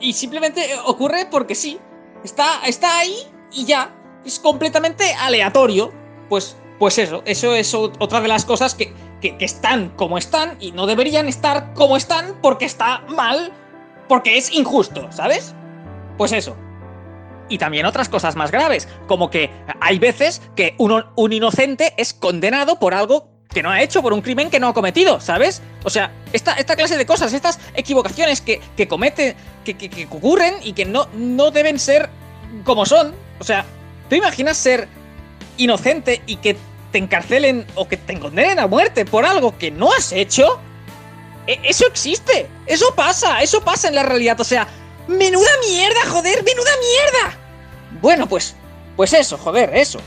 y simplemente eh, ocurre porque sí. Está, está ahí y ya. Es completamente aleatorio. Pues, pues eso, eso es otra de las cosas que, que, que están como están y no deberían estar como están porque está mal, porque es injusto, ¿sabes? Pues eso. Y también otras cosas más graves, como que hay veces que un inocente es condenado por algo que no ha hecho, por un crimen que no ha cometido, ¿sabes? O sea, esta, clase de cosas, estas equivocaciones que, que, que- que ocurren y que no, no deben ser como son. O sea, ¿tú imaginas ser inocente y que te encarcelen o que te condenen a muerte por algo que no has hecho? E- eso existe, eso pasa, eso pasa en la realidad. O sea, menuda mierda, joder, menuda mierda. Bueno, pues, pues eso, joder, eso.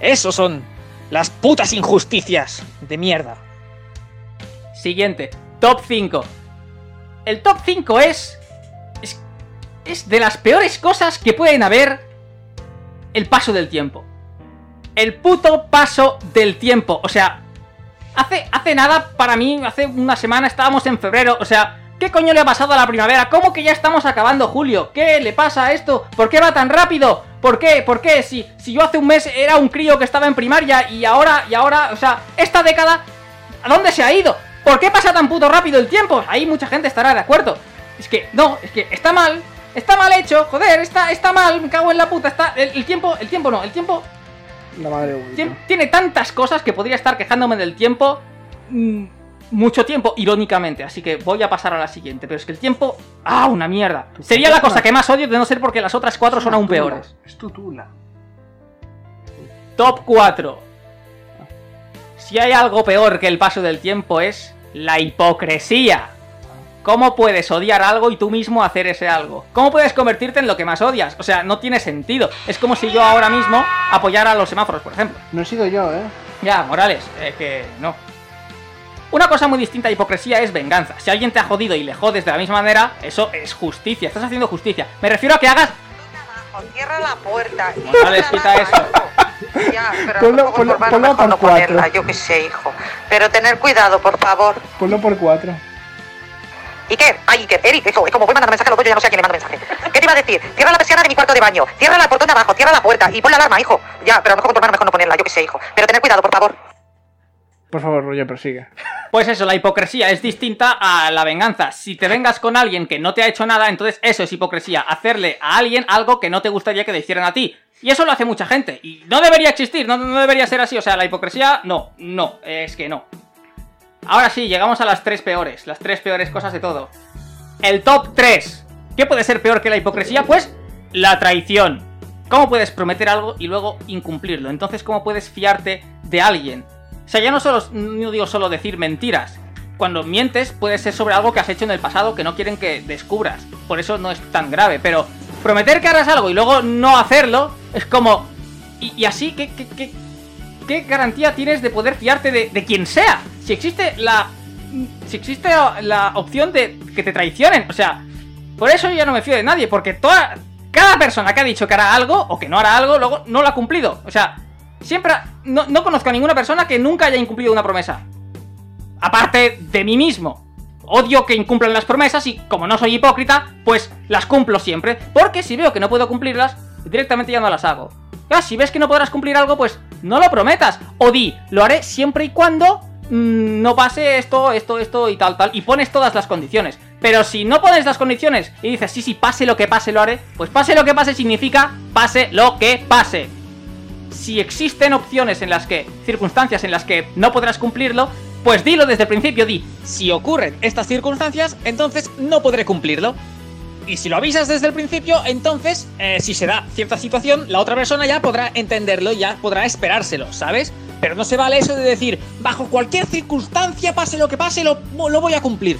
Eso son las putas injusticias de mierda. Siguiente, top 5. El top 5 es, es. Es de las peores cosas que pueden haber el paso del tiempo. El puto paso del tiempo. O sea, hace, hace nada, para mí, hace una semana estábamos en febrero. O sea, ¿qué coño le ha pasado a la primavera? ¿Cómo que ya estamos acabando julio? ¿Qué le pasa a esto? ¿Por qué va tan rápido? ¿Por qué? ¿Por qué? Si, si yo hace un mes era un crío que estaba en primaria y ahora, y ahora, o sea, esta década ¿A dónde se ha ido? ¿Por qué pasa tan puto rápido el tiempo? Ahí mucha gente estará de acuerdo. Es que, no, es que está mal. Está mal hecho, joder, está, está mal, me cago en la puta, está. El, el tiempo, el tiempo no, el tiempo la madre única. tien- tiene tantas cosas que podría estar quejándome del tiempo mm, mucho tiempo, irónicamente. Así que voy a pasar a la siguiente. Pero es que el tiempo. ¡Ah, una mierda! Sería la cosa que más odio de no ser porque las otras cuatro son aún peores. Es tu tula. Top 4. Si hay algo peor que el paso del tiempo es la hipocresía. ¿Cómo puedes odiar algo y tú mismo hacer ese algo? ¿Cómo puedes convertirte en lo que más odias? O sea, no tiene sentido. Es como si yo ahora mismo apoyara a los semáforos, por ejemplo. No he sido yo, ¿eh? Ya, Morales, es que no. Una cosa muy distinta a hipocresía es venganza. Si alguien te ha jodido y le jodes de la misma manera, eso es justicia. Estás haciendo justicia. Me refiero a que hagas Cierra la puerta. no les quita eso. Ya, pero Ponlo- ponlo- por ponlo por no cuatro. ponerla, yo qué sé, hijo. Pero tener cuidado, por favor. Ponlo por cuatro. Iker, ay Iker, Eric, hijo, como voy mandando mensaje a los dos, yo ya no sé a quién le mando mensaje. ¿Qué te iba a decir? Cierra la persiana de mi cuarto de baño, cierra la portón de abajo, cierra la puerta y pon la alarma, hijo. Ya, pero a lo mejor con tu hermano mejor no ponerla, yo qué sé, hijo. Pero tener cuidado, por favor. Por favor, Roger, prosigue. Pues eso, la hipocresía es distinta a la venganza. Si te vengas con alguien que no te ha hecho nada, entonces eso es hipocresía. Hacerle a alguien algo que no te gustaría que le hicieran a ti. Y eso lo hace mucha gente. Y no debería existir, no, no debería ser así. O sea, la hipocresía, no, no, es que no. Ahora sí, llegamos a las tres peores. Las tres peores cosas de todo. El top 3. ¿Qué puede ser peor que la hipocresía? Pues la traición. ¿Cómo puedes prometer algo y luego incumplirlo? Entonces, ¿cómo puedes fiarte de alguien? O sea, ya no solo, no digo solo decir mentiras. Cuando mientes puede ser sobre algo que has hecho en el pasado que no quieren que descubras. Por eso no es tan grave. Pero prometer que harás algo y luego no hacerlo es como... Y, y así, ¿qué, qué, qué, qué garantía tienes de poder fiarte de, de quien sea? Si existe la... Si existe la opción de que te traicionen. O sea, por eso yo no me fío de nadie. Porque toda... Cada persona que ha dicho que hará algo o que no hará algo, luego no lo ha cumplido. O sea, siempre... No, no conozco a ninguna persona que nunca haya incumplido una promesa. Aparte de mí mismo. Odio que incumplan las promesas y como no soy hipócrita, pues las cumplo siempre. Porque si veo que no puedo cumplirlas, directamente ya no las hago. Ya, si ves que no podrás cumplir algo, pues no lo prometas. O di, lo haré siempre y cuando mm, no pase esto, esto, esto y tal, tal. Y pones todas las condiciones. Pero si no pones las condiciones y dices, sí, sí, pase lo que pase, lo haré, pues pase lo que pase significa pase lo que pase si existen opciones en las que, circunstancias en las que no podrás cumplirlo, pues dilo desde el principio, di. Si ocurren estas circunstancias, entonces no podré cumplirlo. Y si lo avisas desde el principio, entonces, eh, si se da cierta situación, la otra persona ya podrá entenderlo, ya podrá esperárselo, ¿sabes? Pero no se vale eso de decir, bajo cualquier circunstancia, pase lo que pase, lo, lo voy a cumplir.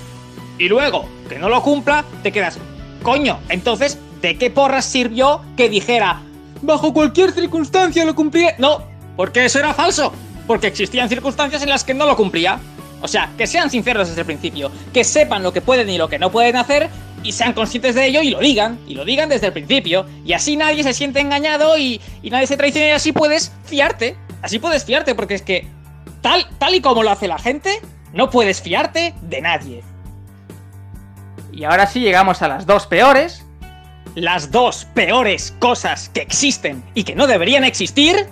Y luego, que no lo cumpla, te quedas, coño, entonces, ¿de qué porras sirvió que dijera, bajo cualquier circunstancia lo cumpliré? No, porque eso era falso. Porque existían circunstancias en las que no lo cumplía. O sea, que sean sinceros desde el principio, que sepan lo que pueden y lo que no pueden hacer, y sean conscientes de ello y lo digan, y lo digan desde el principio, y así nadie se siente engañado y, y nadie se traiciona y así puedes fiarte. Así puedes fiarte, porque es que, tal, tal y como lo hace la gente, no puedes fiarte de nadie. Y ahora sí llegamos a las dos peores. Las dos peores cosas que existen y que no deberían existir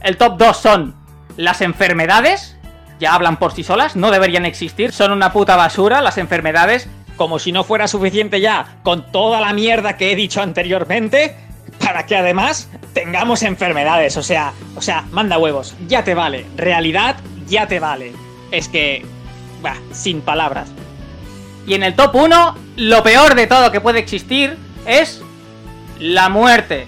El top 2 son las enfermedades. Ya hablan por sí solas, no deberían existir, son una puta basura las enfermedades. Como si no fuera suficiente ya con toda la mierda que he dicho anteriormente, para que además tengamos enfermedades. O sea, o sea, manda huevos, ya te vale. Realidad, ya te vale. Es que, sin palabras. Y en el top 1, lo peor de todo que puede existir es la muerte.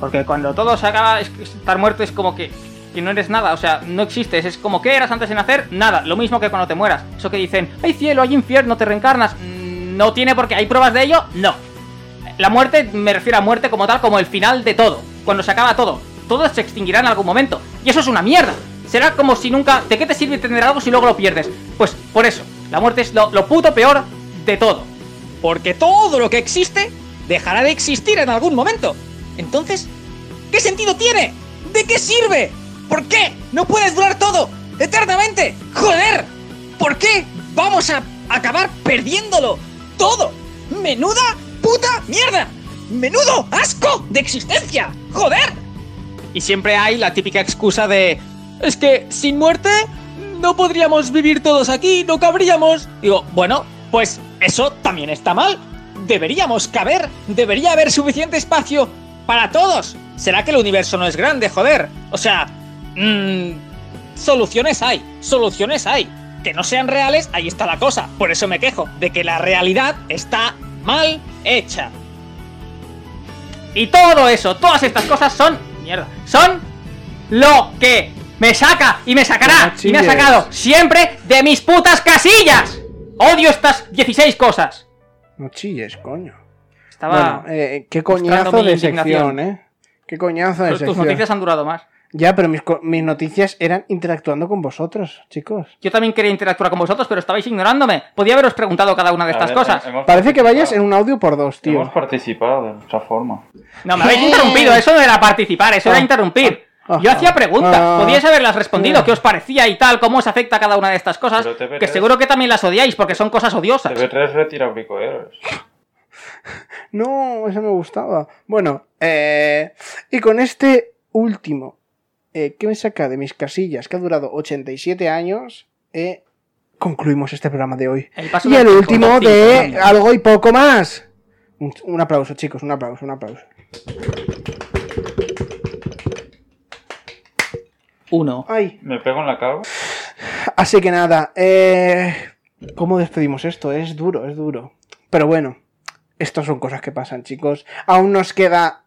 Porque cuando todo se acaba, estar muerto es como que, que no eres nada, o sea, no existes. Es como que eras antes de nacer, nada. Lo mismo que cuando te mueras. Eso que dicen, hay cielo, hay infierno, te reencarnas. Mm, No tiene por qué, ¿hay pruebas de ello? No. La muerte me refiero a muerte como tal, como el final de todo. Cuando se acaba todo. Todo se extinguirá en algún momento. Y eso es una mierda. Será como si nunca... ¿De qué te sirve tener algo si luego lo pierdes? Pues por eso. La muerte es lo puto peor de todo. Porque todo lo que existe dejará de existir en algún momento. Entonces, ¿qué sentido tiene? ¿De qué sirve? ¿Por qué? No puedes durar todo eternamente. ¡Joder! ¿Por qué vamos a acabar perdiéndolo todo? ¡Menuda puta mierda! ¡Menudo asco de existencia! ¡Joder! Y siempre hay la típica excusa de... Es que sin muerte no podríamos vivir todos aquí, no cabríamos. Digo, bueno, pues eso también está mal. Deberíamos caber, debería haber suficiente espacio para todos. ¿Será que el universo no es grande, joder? O sea, mmm, soluciones hay, soluciones hay. Que no sean reales, ahí está la cosa. Por eso me quejo de que la realidad está mal hecha. Y todo eso, todas estas cosas son. Mierda. Son lo que me saca y me sacará y me ha sacado siempre de mis putas casillas. Odio estas 16 cosas. No chilles, coño. Estaba. Bueno, eh, qué coñazo de sección, ¿eh? Qué coñazo de Tus sección. noticias han durado más. Ya, pero mis, noticias eran interactuando con vosotros, chicos. Yo también quería interactuar con vosotros, pero estabais ignorándome. Podía haberos preguntado cada una de estas cosas. Parece que vayas en un audio por dos, tío. Hemos participado de otra forma. No, me habéis interrumpido. Eso no era participar, eso Ah. era interrumpir. Yo Ah. hacía preguntas. Ah. Podíais haberlas respondido. ¿Qué os parecía y tal? ¿Cómo os afecta cada una de estas cosas? Pero TV3 Que seguro que también las odiáis porque son cosas odiosas. TV3 retira bricoeros. No, eso me gustaba. Bueno, eh, y con este último, eh, que me saca de mis casillas, que ha durado 87 años, eh, concluimos este programa de hoy. El paso Y el último de cinco. algo y poco más. Un, un aplauso, chicos, un aplauso, un aplauso. Uno. Ay, Me pego en la cara. así que nada, eh, ¿cómo despedimos esto? Es duro, es duro. Pero bueno, estas son cosas que pasan, chicos. Aún nos queda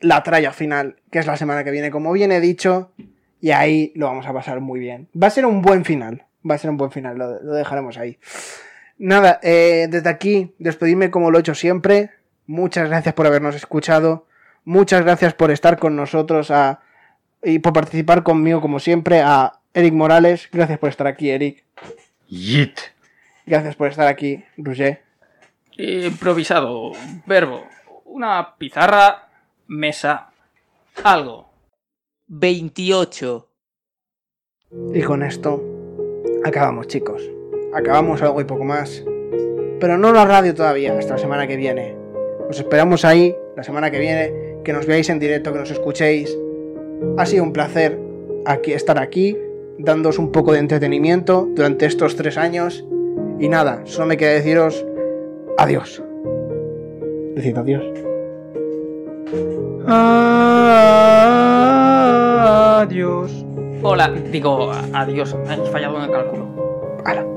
la tralla final, que es la semana que viene, como bien he dicho, y ahí lo vamos a pasar muy bien. Va a ser un buen final, va a ser un buen final, lo, lo dejaremos ahí. Nada, eh, desde aquí, despedirme como lo he hecho siempre. Muchas gracias por habernos escuchado. Muchas gracias por estar con nosotros a, y por participar conmigo, como siempre, a Eric Morales. Gracias por estar aquí, Eric. Yit. Gracias por estar aquí, Roger. Improvisado. Verbo. Una pizarra. Mesa. Algo. 28. Y con esto acabamos, chicos. Acabamos algo y poco más. Pero no la radio todavía, hasta la semana que viene. Os esperamos ahí, la semana que viene, que nos veáis en directo, que nos escuchéis. Ha sido un placer aquí, estar aquí, dándoos un poco de entretenimiento durante estos tres años. Y nada, solo me queda deciros adiós. Decid adiós. Adiós. Hola. Digo, adiós. He fallado en el cálculo. Hala.